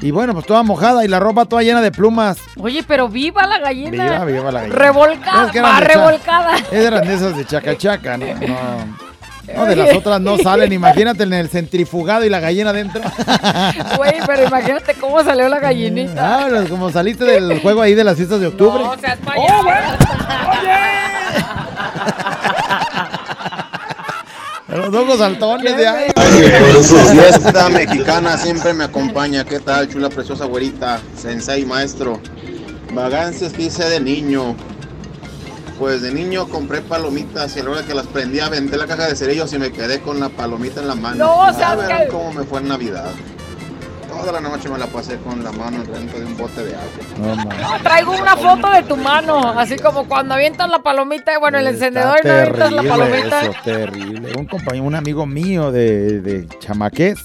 Speaker 2: Y bueno, pues toda mojada y la ropa toda llena de plumas.
Speaker 3: Oye, pero viva la gallina.
Speaker 2: Viva, viva la gallina.
Speaker 3: Revolcada,
Speaker 2: Es que eran
Speaker 3: revolcada.
Speaker 2: Eran de esas de chaca chaca, ¿no? No, No, de las otras no salen. Imagínate en el centrifugado y la gallina adentro.
Speaker 3: Güey, pero imagínate cómo salió la gallinita.
Speaker 2: Ah, pues, como saliste del juego ahí de las fiestas de octubre.
Speaker 3: No seas payaso.
Speaker 2: Los ojos saltones de ahí.
Speaker 26: Esta mexicana siempre me acompaña. ¿Qué tal, chula, preciosa, güerita? Sensei, maestro. Vagancias que hice de niño. Pues de niño compré palomitas y a la hora que las prendí aventé la caja de cerillos y me quedé con la palomita en la mano.
Speaker 3: No,
Speaker 26: a
Speaker 3: seas
Speaker 26: ver
Speaker 3: que-
Speaker 26: cómo me fue en Navidad. Toda la noche me la pasé con la mano dentro de un bote de agua.
Speaker 3: No, traigo una foto de tu mano, así como cuando avientas la palomita, bueno, el encendedor y no avientas la
Speaker 2: terrible
Speaker 3: palomita.
Speaker 2: eso, terrible. Un compañero, un amigo mío de, de chamaqués,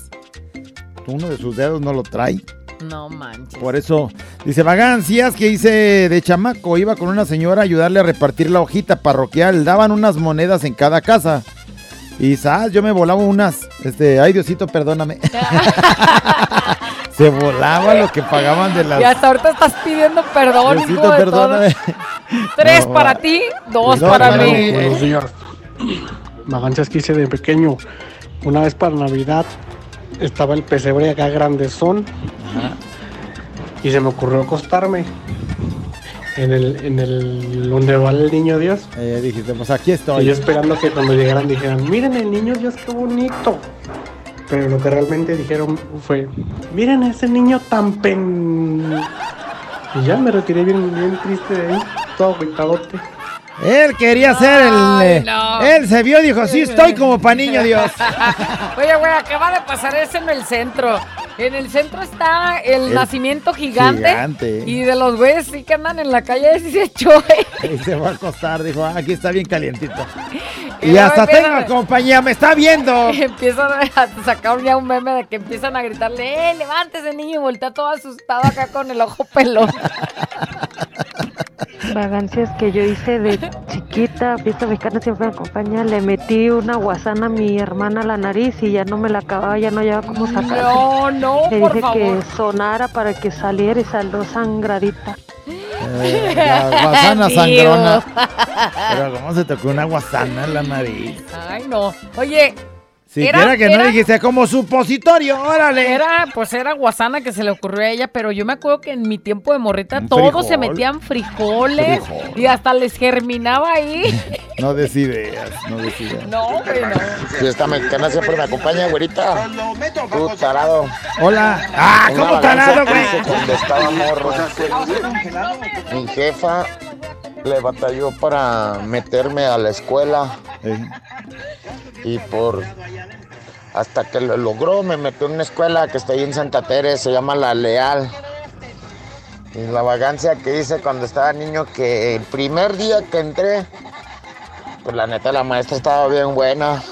Speaker 2: uno de sus dedos no lo trae.
Speaker 3: No manches.
Speaker 2: Por eso, dice, vagancias que hice de chamaco, iba con una señora a ayudarle a repartir la hojita parroquial, daban unas monedas en cada casa. Y ¿sabes? yo me volaba unas, este, ay Diosito, perdóname. Se volaba lo que pagaban de las...
Speaker 3: Y hasta ahorita estás pidiendo perdón,
Speaker 2: Diosito,
Speaker 3: de
Speaker 2: perdóname.
Speaker 3: todo. Tres
Speaker 2: No,
Speaker 3: para
Speaker 2: va.
Speaker 3: ti, dos
Speaker 2: No,
Speaker 3: para
Speaker 2: para
Speaker 3: mí.
Speaker 27: Buenos días. Vagancias que hice de pequeño. Una vez para Navidad estaba el pesebre acá grandezón y se me ocurrió acostarme en el, en el donde va el niño Dios.
Speaker 2: Eh, dijiste, pues aquí estoy.
Speaker 27: Y yo esperando que cuando llegaran dijeran, miren el niño Dios, qué bonito. Pero lo que realmente dijeron fue, miren ese niño tan pen... Y ya me retiré bien, bien triste de ahí, todo agüitadote.
Speaker 2: Él quería ser el... Eh,
Speaker 3: no.
Speaker 2: Él se vio y dijo, sí estoy como pa' niño Dios.
Speaker 3: Oye, güey, acaba de pasar eso en el centro. En el centro está el,
Speaker 2: El
Speaker 3: nacimiento gigante.
Speaker 2: gigante.
Speaker 3: Y de los güeyes sí que andan en la calle, sí se echó.
Speaker 2: Y se va a acostar, dijo, "Ah, aquí está bien calientito.
Speaker 3: Y
Speaker 2: hasta tengo compañía, me está viendo.
Speaker 3: Empiezan a sacar ya un meme de que empiezan a gritarle, ¡eh, levántese niño! Y voltea todo asustado acá con el ojo pelón.
Speaker 28: Vagancias que yo hice de chiquita, fiesta mexicana siempre me acompaña. Le metí una guasana a mi hermana a la nariz y ya no me la acababa, ya no llevaba cómo sacar.
Speaker 3: No, no,
Speaker 28: Le
Speaker 3: por
Speaker 28: dije
Speaker 3: favor.
Speaker 28: que sonara para que saliera y salió sangradita.
Speaker 2: Eh, la guasana sangrona. Pero ¿cómo se tocó una guasana en la nariz?
Speaker 3: Ay, no. Oye,
Speaker 2: Siquiera que no dijiste como supositorio, órale.
Speaker 3: Era, pues era guasana que se le ocurrió a ella, pero yo me acuerdo que en mi tiempo de morrita
Speaker 2: Un
Speaker 3: todos se metían frijoles
Speaker 2: Frijol.
Speaker 3: y hasta les germinaba ahí.
Speaker 2: No des ideas, no des ideas.
Speaker 3: no, güey, no.
Speaker 29: Fiesta mexicana siempre me acompaña, güerita. Tú, tarado.
Speaker 2: Hola. Ah, ¿cómo tarado, güey?
Speaker 29: Cuando estaba morro. Mi jefa le batalló para meterme a la escuela. Y por. Hasta que lo logró, me metió en una escuela que está ahí en Santa Teresa, se llama La Leal. Y la vagancia que hice cuando estaba niño, que el primer día que entré, pues la neta la maestra estaba bien buena.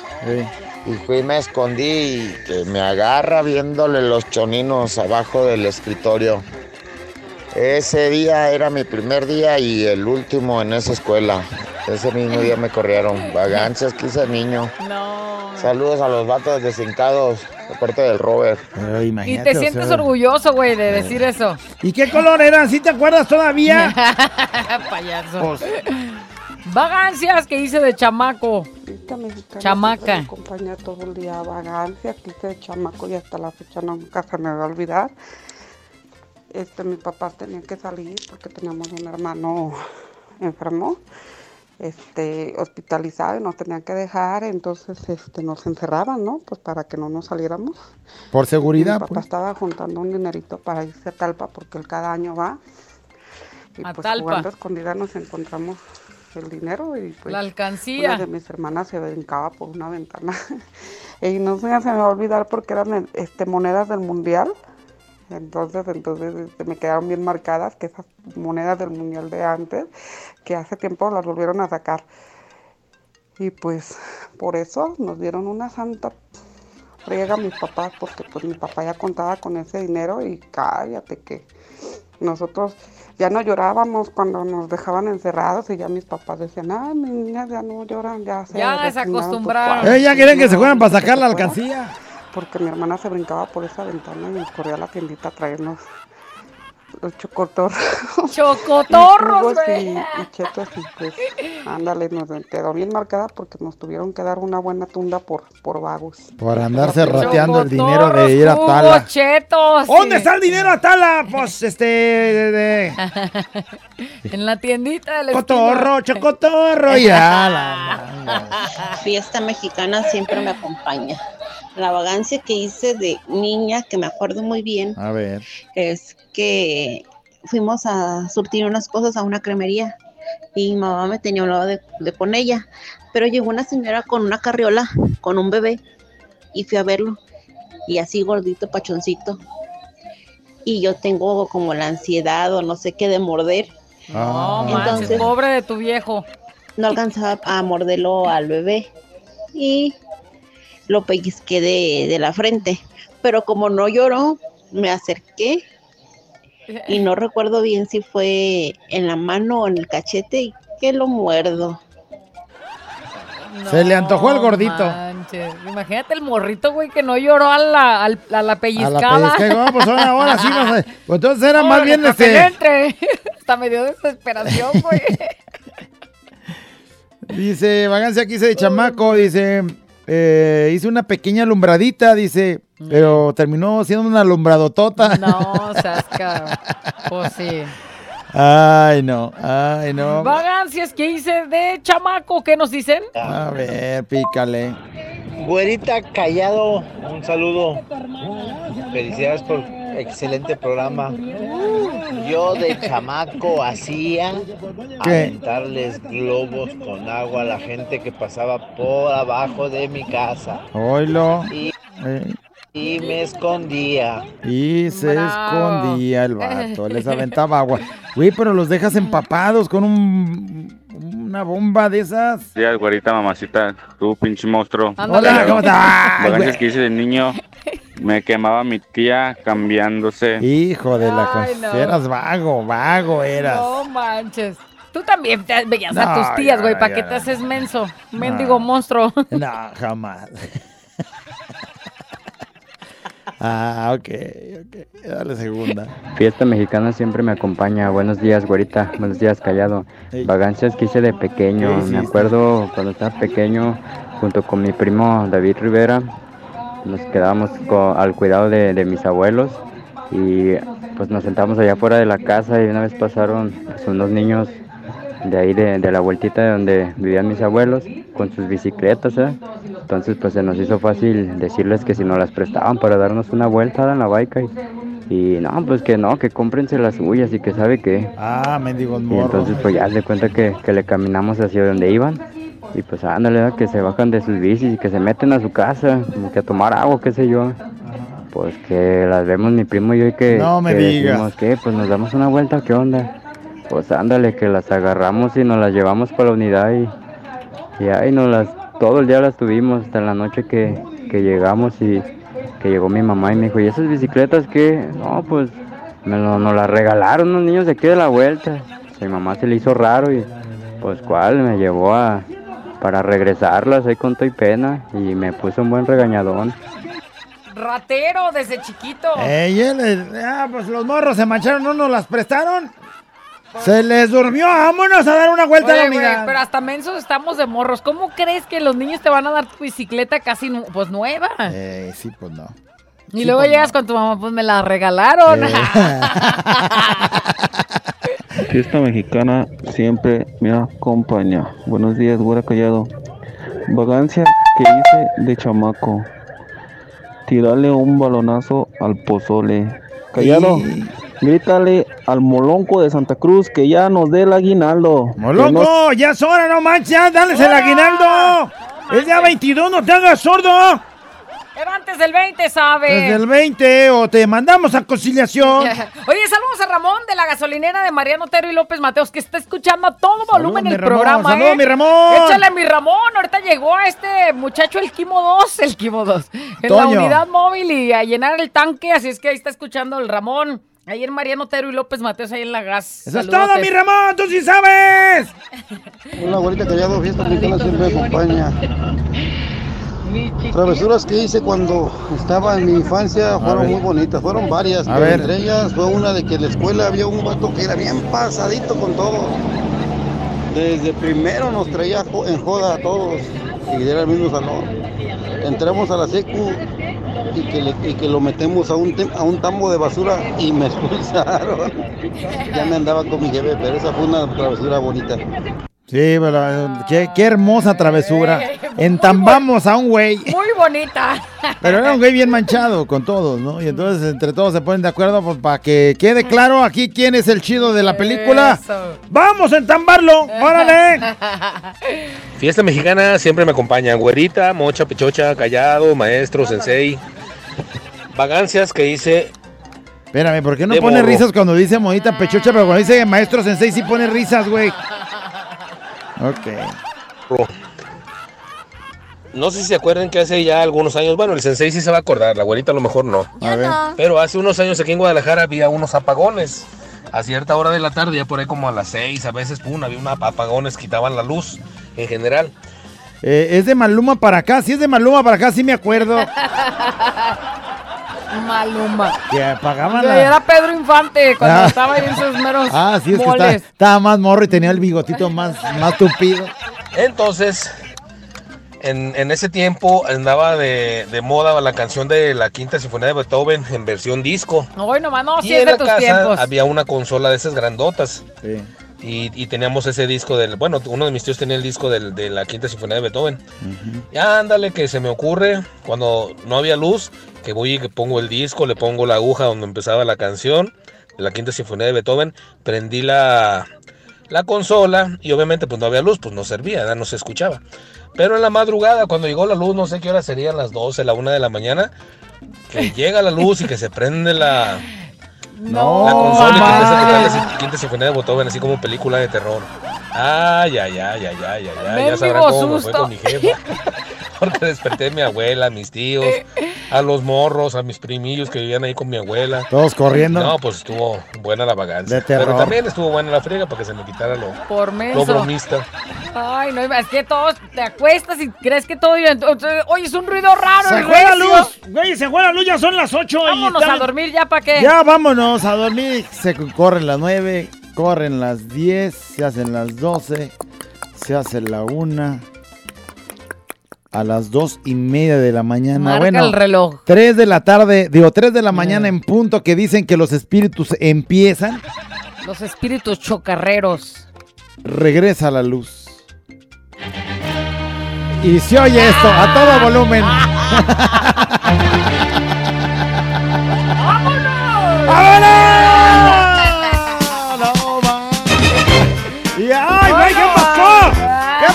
Speaker 29: Y fui y me escondí y que me agarra viéndole los choninos abajo del escritorio. Ese día era mi primer día y el último en esa escuela. Ese mismo día me corrieron. Vagancias que hice niño. Saludos a los vatos desincados de parte del Robert.
Speaker 3: Y te sientes orgulloso, güey, de decir eso.
Speaker 2: ¿Y qué color eran? ¿Sí te acuerdas todavía?
Speaker 3: Payaso.
Speaker 2: Pues,
Speaker 3: Vagancias que hice de chamaco.
Speaker 30: Mexicana
Speaker 3: Chamaca.
Speaker 30: Me acompaña todo el día vagancia, que hice de chamaco y hasta la fecha nunca se me va a olvidar. Este, mis papás tenían que salir porque teníamos un hermano enfermo, este, hospitalizado y nos tenían que dejar, entonces este, nos encerraban, ¿no? Pues para que no nos saliéramos.
Speaker 2: Por
Speaker 30: Y
Speaker 2: seguridad,
Speaker 30: Mi papá
Speaker 2: pues.
Speaker 30: estaba juntando un dinerito para irse a Talpa porque él cada año va. Y
Speaker 3: A
Speaker 30: pues
Speaker 3: Talpa.
Speaker 30: jugando a escondida nos encontramos el dinero y pues
Speaker 3: La alcancía.
Speaker 30: una de mis hermanas se brincaba por una ventana. y no sé, se me va a olvidar porque eran este, monedas del mundial. Entonces, entonces este, me quedaron bien marcadas que esas monedas del mundial de antes, que hace tiempo las volvieron a sacar. Y pues por eso nos dieron una santa friega a mis papás, porque pues mi papá ya contaba con ese dinero y cállate que nosotros ya no llorábamos cuando nos dejaban encerrados y ya mis papás decían, ay, mis niñas ya no lloran, ya se
Speaker 3: Ya se
Speaker 30: pues,
Speaker 3: acostumbraron.
Speaker 30: ¿cuál?
Speaker 2: Eh, ya quieren que se fueran para
Speaker 30: pues,
Speaker 2: sacar la
Speaker 30: fueron,
Speaker 2: alcancía.
Speaker 30: Porque mi hermana se brincaba por esa ventana y nos corría a la tiendita a traernos los chocotorros.
Speaker 3: Chocotorros,
Speaker 30: Y y, y chetos y pues, ándale, nos quedó bien marcada porque nos tuvieron que dar una buena tunda por, por vagos.
Speaker 2: Por andarse rateando el dinero de ir a Tala.
Speaker 3: chetos.
Speaker 2: ¿Dónde
Speaker 3: sí.
Speaker 2: está el dinero a Tala? Pues este. de- de-
Speaker 3: en la tiendita de la
Speaker 2: Cotorro, chocotorro. Ya, la
Speaker 20: Fiesta mexicana siempre me acompaña. La vagancia que hice de niña, que me acuerdo muy bien,
Speaker 2: A ver.
Speaker 20: es que fuimos a surtir unas cosas a una cremería y mi mamá me tenía un lado de, de con ella, pero llegó una señora con una carriola, con un bebé, y fui a verlo, y así gordito, pachoncito, y yo tengo como la ansiedad o no sé qué de morder,
Speaker 3: No, manches,
Speaker 20: Entonces-
Speaker 3: pobre de tu viejo.
Speaker 20: no alcanzaba a morderlo al bebé y lo pellizqué de, de la frente. Pero como no lloró, me acerqué y no recuerdo bien si fue en la mano o en el cachete y que lo muerdo.
Speaker 2: Se le antojó al gordito.
Speaker 3: Manches, Imagínate el morrito, güey, que no lloró a la, a la
Speaker 2: A
Speaker 3: pellizcada.
Speaker 2: la. No, pues ahora, ahora sí. no sé. Pues entonces era más bien este.
Speaker 3: entre. Hasta me dio desesperación, güey.
Speaker 2: Dice, vagancia que hice de chamaco, dice, eh, hice una pequeña alumbradita, dice, pero terminó siendo una alumbradotota.
Speaker 3: No, Sasca. Pues sí.
Speaker 2: Ay, no, ay, no.
Speaker 3: Vagancias que hice de chamaco, ¿qué nos dicen?
Speaker 2: A ver, pícale.
Speaker 31: Güerita Callado, un saludo. Felicidades por excelente programa. Yo de chamaco hacía
Speaker 2: ¿Qué?
Speaker 31: aventarles globos con agua a la gente que pasaba por abajo de mi casa.
Speaker 2: Oilo.
Speaker 31: Y,
Speaker 2: Eh,
Speaker 31: y me escondía.
Speaker 2: y se
Speaker 31: Bravo.
Speaker 2: escondía el vato, les aventaba agua. Güey, pero los dejas empapados con un, una bomba de esas.
Speaker 32: días, güerita, mamacita, tú pinche monstruo.
Speaker 2: Hola, ¿cómo estás? Güey.
Speaker 32: que hice de niño, me quemaba mi tía cambiándose.
Speaker 2: Hijo de la
Speaker 3: Ay,
Speaker 2: cosa.
Speaker 3: no.
Speaker 2: Eras vago, vago eras.
Speaker 3: No manches. Tú también te veías a
Speaker 2: No,
Speaker 3: tus tías,
Speaker 2: ya,
Speaker 3: güey. ¿Para
Speaker 2: ya,
Speaker 3: qué te haces menso? Mendigo monstruo.
Speaker 2: No, jamás. Ah, ok, ok. Dale segunda.
Speaker 33: Fiesta mexicana siempre me acompaña. Buenos días, güerita. Buenos días, callado.
Speaker 2: Ey.
Speaker 33: Vagancias que hice de pequeño.
Speaker 2: ¿Qué
Speaker 33: Me acuerdo cuando estaba pequeño, junto con mi primo David Rivera, nos quedábamos al cuidado de, de mis abuelos y pues nos sentamos allá afuera de la casa y una vez pasaron pues, unos niños de ahí de, de la vueltita de donde vivían mis abuelos con sus bicicletas, ¿eh? Entonces pues se nos hizo fácil decirles que si nos las prestaban para darnos una vuelta en la bike y, y no, pues que no, que cómprense las suyas y que sabe qué.
Speaker 2: Ah, mendigos
Speaker 33: Y entonces pues ya de cuenta que, que le caminamos hacia donde iban y pues ándale, ¿verdad? que se bajan de sus bicis y que se meten a su casa, como que a tomar agua, qué sé yo. Pues que las vemos mi primo y yo y que,
Speaker 2: No me
Speaker 33: que
Speaker 2: digas.
Speaker 33: decimos que pues nos damos una vuelta, ¿qué onda? Pues ándale, que las agarramos y nos las llevamos para la unidad y, y ahí nos las, todo el día las tuvimos hasta la noche que, que llegamos y que llegó mi mamá y me dijo, ¿y esas bicicletas qué? No, pues me lo, nos la regalaron los niños de aquí de la vuelta. Mi mamá se le hizo raro y pues cuál, me llevó a para regresarlas ahí con todo y pena y me puso un buen regañadón.
Speaker 3: Ratero desde chiquito.
Speaker 2: Ey, él, eh, ah, pues los morros se mancharon, no nos las prestaron. Se les durmió, vámonos a dar una vuelta a la
Speaker 3: Oye, güey,
Speaker 2: unidad.
Speaker 3: pero hasta mensos estamos de morros. ¿Cómo crees que los niños te van a dar tu bicicleta casi nu- pues nueva?
Speaker 2: Eh, sí, pues no.
Speaker 3: y
Speaker 2: sí,
Speaker 3: luego
Speaker 2: pues
Speaker 3: llegas con tu mamá, pues me la regalaron.
Speaker 34: Fiesta mexicana siempre me acompaña. Buenos días, güera callado. Vagancia que hice de chamaco. Tirarle un balonazo al pozole. Callado, grítale al molonco de Santa Cruz que ya nos dé el aguinaldo. No-
Speaker 2: ¡Molongo! ¡Ya es hora, no manches! ya, ¡Dales el aguinaldo! ¡Es día 22, no te hagas sordo!
Speaker 3: Era antes del 20, ¿sabes?
Speaker 2: Desde el 20 o te mandamos a conciliación.
Speaker 3: Oye, saludos a Ramón de la gasolinera de Mariano Otero y López Mateos, que está escuchando a todo volumen el
Speaker 2: Ramón,
Speaker 3: programa.
Speaker 2: saludos,
Speaker 3: ¿eh?
Speaker 2: mi Ramón.
Speaker 3: Échale a mi Ramón. Ahorita llegó este muchacho, el Quimo 2, el Quimo 2, en
Speaker 2: Toño.
Speaker 3: la unidad móvil y a llenar el tanque. Así es que ahí está escuchando el Ramón. Ahí en Mariano Otero y López Mateos, ahí en la gas.
Speaker 2: Eso es todo, mi Ramón, tú sí sabes.
Speaker 31: Una abuelita callado, fiesta mexicana siempre me acompaña. Travesuras que hice cuando estaba en mi infancia fueron muy bonitas, fueron varias.
Speaker 2: A
Speaker 31: pero
Speaker 2: ver.
Speaker 31: Entre ellas fue una de que en la escuela había un vato que era bien pasadito con todo. Desde primero nos traía en joda a todos y era el mismo salón. Entramos a la secu y que, le- y que lo metemos a un, a un tambo de basura y me expulsaron. ya me andaba con mi jefe, pero esa fue una travesura bonita.
Speaker 2: Sí, pero qué, qué hermosa travesura. Entambamos a un güey.
Speaker 3: Muy bonita.
Speaker 2: Pero era un güey bien manchado con todos, ¿no? Y entonces entre todos se ponen de acuerdo pues, para que quede claro aquí quién es el chido de la película.
Speaker 3: Eso.
Speaker 2: ¡Vamos a entambarlo! ¡Órale!
Speaker 35: Fiesta mexicana siempre me acompaña. Güerita, mocha, pichocha, callado, maestro, sensei. Vagancias que hice.
Speaker 2: Espérame, ¿por qué no pone
Speaker 35: morro.
Speaker 2: risas cuando dice monita pechocha, pero cuando dice maestro sensei sí pone risas, güey? Ok.
Speaker 35: No sé si se acuerdan que hace ya algunos años, bueno, el sensei sí se va a acordar, la güerita a lo mejor no.
Speaker 2: A ver.
Speaker 35: Pero hace unos años aquí en Guadalajara había unos apagones. A cierta hora de la tarde, ya por ahí como a las seis, a veces, pum, había unos apagones, quitaban la luz en general.
Speaker 2: Eh, es de Maluma para acá, si es de Maluma para acá, sí me acuerdo.
Speaker 3: Maluma.
Speaker 2: Que apagaban
Speaker 3: Que
Speaker 2: la...
Speaker 3: Era Pedro Infante cuando
Speaker 2: Ah.
Speaker 3: estaba ahí en sus meros
Speaker 2: Ah, sí, es que estaba más morro y tenía el bigotito más, más tupido.
Speaker 35: Entonces, en, en ese tiempo andaba de, de moda la canción de la Quinta Sinfonía de Beethoven en versión disco.
Speaker 3: Hoy nomás, no,
Speaker 35: y
Speaker 3: sí es
Speaker 35: en
Speaker 3: de
Speaker 35: la
Speaker 3: tus
Speaker 35: casa
Speaker 3: tiempos.
Speaker 35: había una consola de esas grandotas.
Speaker 2: Sí.
Speaker 35: Y, y teníamos ese disco del, bueno, uno de mis tíos tenía el disco del- de la Quinta Sinfonía de Beethoven. Y ándale, que se me ocurre, cuando no había luz, que voy y que pongo el disco, le pongo la aguja donde empezaba la canción de la Quinta Sinfonía de Beethoven, prendí la, la consola y obviamente pues no había luz, pues no servía, no se escuchaba. Pero en la madrugada, cuando llegó la luz, no sé qué hora serían las 12, la 1 de la mañana, que llega la luz y que se prende la,
Speaker 3: No,
Speaker 35: la consola y que empieza a tocar la Quinta Sinfonía de Beethoven, así como película de terror. Ay, ay, ay, ay, ay, ay, ya sabrán cómo me fue con mi jefa. Desperté a mi abuela, a mis tíos, a los morros, a mis primillos que vivían ahí con mi abuela.
Speaker 2: Todos corriendo.
Speaker 35: No, pues estuvo buena la vagancia.
Speaker 2: De terror.
Speaker 35: Pero también estuvo buena la friega para que se me quitara lo,
Speaker 3: Por
Speaker 35: lo bromista.
Speaker 3: Ay, no, es que todos te acuestas y crees que todo... Oye, es un ruido raro.
Speaker 2: Se fue la luz, güey, se fue la luz, ya son las 8
Speaker 3: Vámonos a dormir ya, ¿para qué?
Speaker 2: Ya vámonos a dormir. Se corren las 9, corren las 10, se hacen las 12, se hace la 1. A las 2 y media de la mañana.
Speaker 3: Marca
Speaker 2: bueno,
Speaker 3: el reloj.
Speaker 2: 3 de la tarde, digo 3 de la mañana en punto que dicen que los espíritus empiezan.
Speaker 3: Los espíritus chocarreros.
Speaker 2: Regresa la luz. Y se oye esto a todo volumen. Y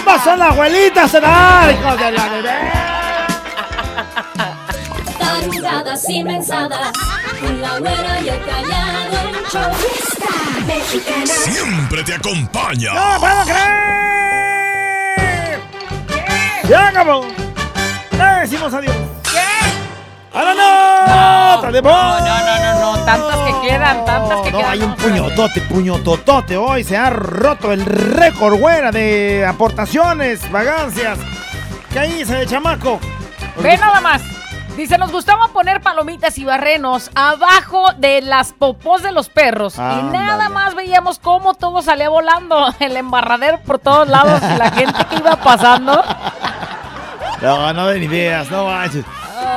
Speaker 2: pasó la abuelita? Da, hijos de la bebé.
Speaker 36: Tarugadas y mensadas, con la güera y el callado, el show mexicana.
Speaker 1: Siempre te acompaña.
Speaker 2: ¡No puedo creer! ¡Ya acabó! ¡Le decimos adiós! ¡Ahora no! ¡Órale,
Speaker 3: No, no, no, no, no, tantas que quedan, tantas que
Speaker 2: No,
Speaker 3: quedan.
Speaker 2: hay un puñotote, puñototote. Hoy se ha roto el récord, güera, de aportaciones, vagancias. ¿Qué hice de chamaco?
Speaker 3: Ve nada más. Dice, nos gustaba poner palomitas y barrenos abajo de las popós de los perros. y
Speaker 2: Ándale.
Speaker 3: nada más veíamos cómo todo salía volando. El embarradero por todos lados y la gente que iba pasando.
Speaker 2: No, no den ideas, no manches.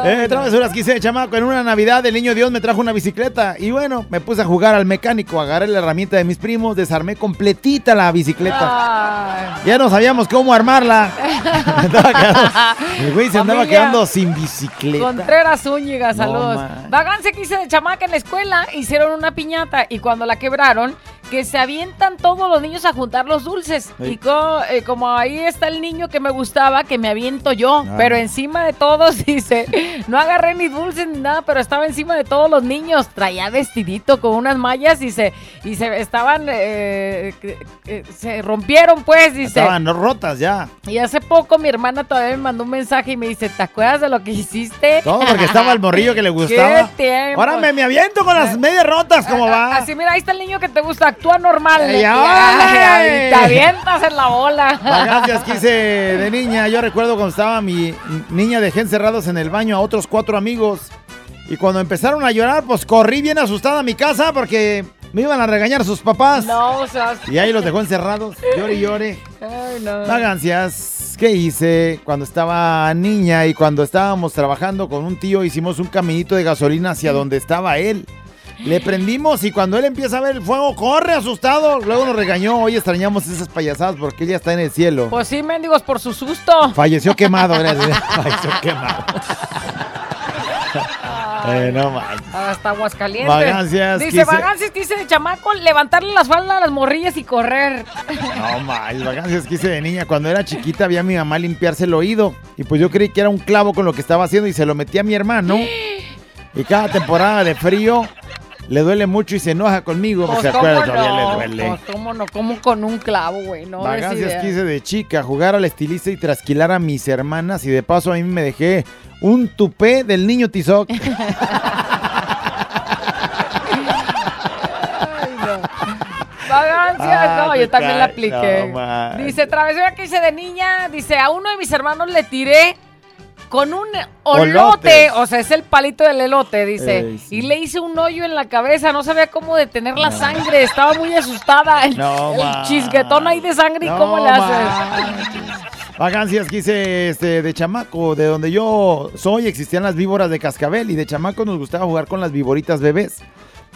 Speaker 2: Eh, travesuras de chamaco. En una Navidad el niño Dios me trajo una bicicleta. Y bueno, me puse a jugar al mecánico. Agarré la herramienta de mis primos, desarmé completita la bicicleta. Ya no sabíamos cómo armarla. El güey se andaba quedando sin bicicleta.
Speaker 3: Contreras Zúñiga,
Speaker 2: No,
Speaker 3: saludos.
Speaker 2: man.
Speaker 3: Vagancia que hice de chamaca en la escuela, hicieron una piñata y cuando la quebraron, que se avientan todos los niños a juntar los dulces.
Speaker 2: Sí.
Speaker 3: Y co- eh, como ahí está el niño que me gustaba, que me aviento yo,
Speaker 2: Ah.
Speaker 3: pero encima de todos, dice, no agarré ni dulces ni nada, pero estaba encima de todos los niños. Traía vestidito con unas mallas y se, y se estaban, eh, se rompieron pues, dice.
Speaker 2: Estaban rotas ya.
Speaker 3: Y hace poco mi hermana todavía me mandó un mensaje y me dice, ¿te acuerdas de lo que hiciste?
Speaker 2: Todo porque estaba el morrillo que le gustaba.
Speaker 3: ¿Qué tiempo?
Speaker 2: Ahora me, me aviento con las medias rotas, ¿cómo va?
Speaker 3: Así, mira, ahí está el niño que te gusta, actúa normal. Ay, te avientas en la bola.
Speaker 2: Vagancias que hice de niña. Yo recuerdo cuando estaba mi niña dejé encerrados en el baño a otros cuatro amigos. Y cuando empezaron a llorar, pues corrí bien asustada a mi casa porque me iban a regañar sus papás.
Speaker 3: No, o sea...
Speaker 2: Y ahí los dejó encerrados. Llore y llore.
Speaker 3: Ay, no.
Speaker 2: Vagancias, ¿qué hice cuando estaba niña y cuando estábamos trabajando con un tío? Hicimos un caminito de gasolina hacia donde estaba él. Le prendimos y cuando él empieza a ver el fuego, corre asustado. Luego nos regañó. Hoy extrañamos esas payasadas porque él ya está en el cielo.
Speaker 3: Pues sí, mendigos, por su susto.
Speaker 2: Falleció quemado, gracias. Falleció quemado. Eh, no manches.
Speaker 3: Hasta Aguascalientes.
Speaker 2: Vagancias,
Speaker 3: Dice,
Speaker 2: quise-
Speaker 3: vagancias, dice de chamaco, levantarle las faldas a las morrillas y correr.
Speaker 2: No manches, vacancias que hice de niña. Cuando era chiquita vi a mi mamá limpiarse el oído. Y pues yo creí que era un clavo con lo que estaba haciendo y se lo metí a mi hermano. Y cada temporada de frío le duele mucho y se enoja conmigo.
Speaker 3: Pues,
Speaker 2: se
Speaker 3: ¿cómo
Speaker 2: acuerda, todavía
Speaker 3: no?
Speaker 2: le duele.
Speaker 3: Pues, ¿cómo no? ¿Cómo con un clavo, güey? No
Speaker 2: Vagancias hice de chica, jugar al estilista y trasquilar a mis hermanas. Y de paso a mí me dejé un tupé del niño Tizoc.
Speaker 3: Vagancias,
Speaker 2: Ah,
Speaker 3: no, yo también la apliqué.
Speaker 2: No,
Speaker 3: dice, travesura que hice de niña, dice, a uno de mis hermanos le tiré con un olote, o sea, es el palito del elote, dice,
Speaker 2: Ey, sí.
Speaker 3: y le hice un hoyo en la cabeza, no sabía cómo detener la sangre, estaba muy asustada, el,
Speaker 2: No,
Speaker 3: el chisguetón ahí de sangre, ¿y
Speaker 2: No,
Speaker 3: cómo le haces?
Speaker 2: Vagancias que hice este, de chamaco, de donde yo soy, existían las víboras de cascabel y de chamaco nos gustaba jugar con las víboritas bebés.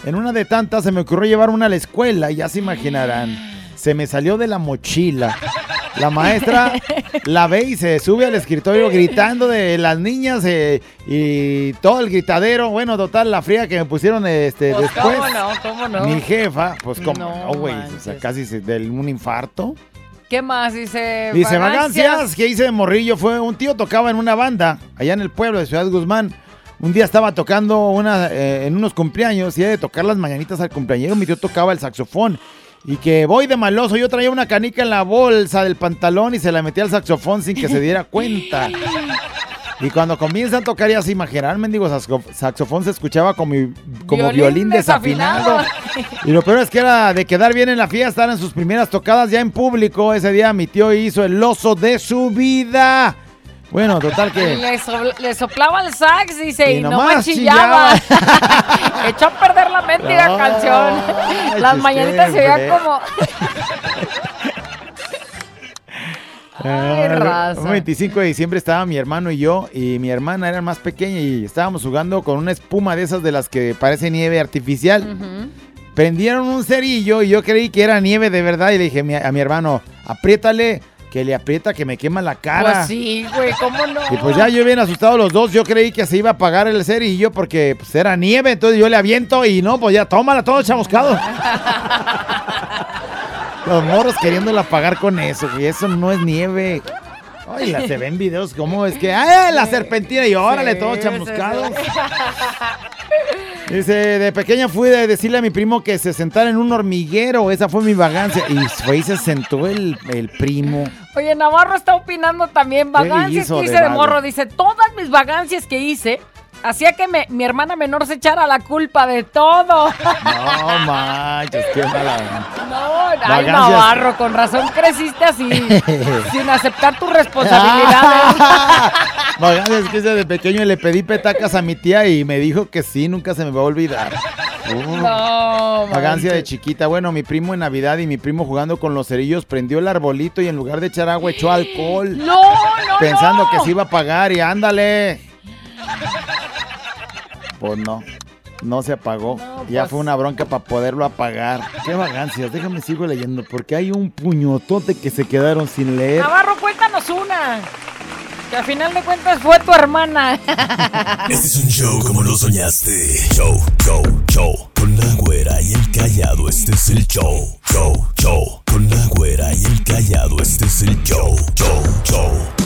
Speaker 2: En una de tantas se me ocurrió llevar una a la escuela ya se imaginarán, se me salió de la mochila. La maestra la ve y se sube al escritorio gritando de las niñas eh, y todo el gritadero. Bueno, total, la fría que me pusieron este,
Speaker 3: Pues,
Speaker 2: después.
Speaker 3: ¿Cómo no? ¿Cómo no?
Speaker 2: Mi jefa, pues como
Speaker 3: No
Speaker 2: no, güey, o sea, casi se- de un infarto.
Speaker 3: ¿Qué más? Dice,
Speaker 2: Dice, vagancias, que hice de morrillo fue un tío tocaba en una banda allá en el pueblo de Ciudad Guzmán. Un día estaba tocando una, eh, en unos cumpleaños y de tocar las mañanitas al cumpleañero. Mi tío tocaba el saxofón. Y que voy de maloso, yo traía una canica en la bolsa del pantalón y se la metí al saxofón sin que se diera cuenta. Y cuando comienzan a tocar ya se imaginarán, mendigo saxo- saxofón se escuchaba como, como violín, desafinado. Y lo peor es que era de quedar bien en la fiesta, eran sus primeras tocadas ya en público. Ese día mi tío hizo el oso de su vida. Bueno, total que...
Speaker 3: Le, so- le soplaba el sax, dice,
Speaker 2: Y
Speaker 3: y, no
Speaker 2: nomás
Speaker 3: machillaba. Echó a perder la mendiga
Speaker 2: No,
Speaker 3: canción. Las mañanitas se veían como... Ay, raza.
Speaker 2: Un 25 de diciembre estaba mi hermano y yo, y mi hermana era más pequeña y estábamos jugando con una espuma de esas de las que parece nieve artificial. Prendieron un cerillo y yo creí que era nieve de verdad y le dije a mi- a mi hermano, apriétale, que le aprieta, que me quema la cara.
Speaker 3: Pues sí, güey, ¿cómo no?
Speaker 2: Y pues ya yo bien asustado los dos, yo creí que se iba a apagar el cerillo porque pues, era nieve, entonces yo le aviento y no, pues ya tómala todo chamuscado. Los morros queriéndola apagar con eso, y eso no es nieve. Ay, la, se ven videos como es que, ¡ay, la serpentina! Y órale,
Speaker 3: Sí,
Speaker 2: todo
Speaker 3: sí,
Speaker 2: chamuscado.
Speaker 3: sí.
Speaker 2: Dice, de pequeña fui de decirle a mi primo que se sentara en un hormiguero, esa fue mi vagancia. Y fue y se sentó el, el primo.
Speaker 3: Oye, Navarro está opinando también. Vagancias que
Speaker 2: de
Speaker 3: hice de
Speaker 2: vago?
Speaker 3: morro. Dice, todas mis vagancias que hice hacía que me- mi hermana menor se echara la culpa de todo.
Speaker 2: No manches, qué mala.
Speaker 3: No, ay,
Speaker 2: Vagancias.
Speaker 3: Navarro, con razón creciste así, sin aceptar tus responsabilidades.
Speaker 2: Vagancias que de pequeño le pedí petacas a mi tía y me dijo que sí, nunca se me va a olvidar. Uh.
Speaker 3: No,
Speaker 2: Vagancia de chiquita. Bueno, mi primo en Navidad y mi primo jugando con los cerillos prendió el arbolito y en lugar de echar agua echó alcohol.
Speaker 3: No, no,
Speaker 2: Pensando
Speaker 3: no.
Speaker 2: que se iba a pagar y ándale. Pues no, no se apagó. ya
Speaker 3: pues.
Speaker 2: fue una bronca para poderlo apagar. Qué vagancias, déjame sigo leyendo porque hay un puñotote que se quedaron sin leer.
Speaker 3: Navarro, cuéntanos una. Que al final de cuentas fue tu hermana.
Speaker 1: Este es un show como lo soñaste. Show, show, show. Con la güera y el callado, este es el show. Show, show. Con la güera y el callado, este es el show. Show, show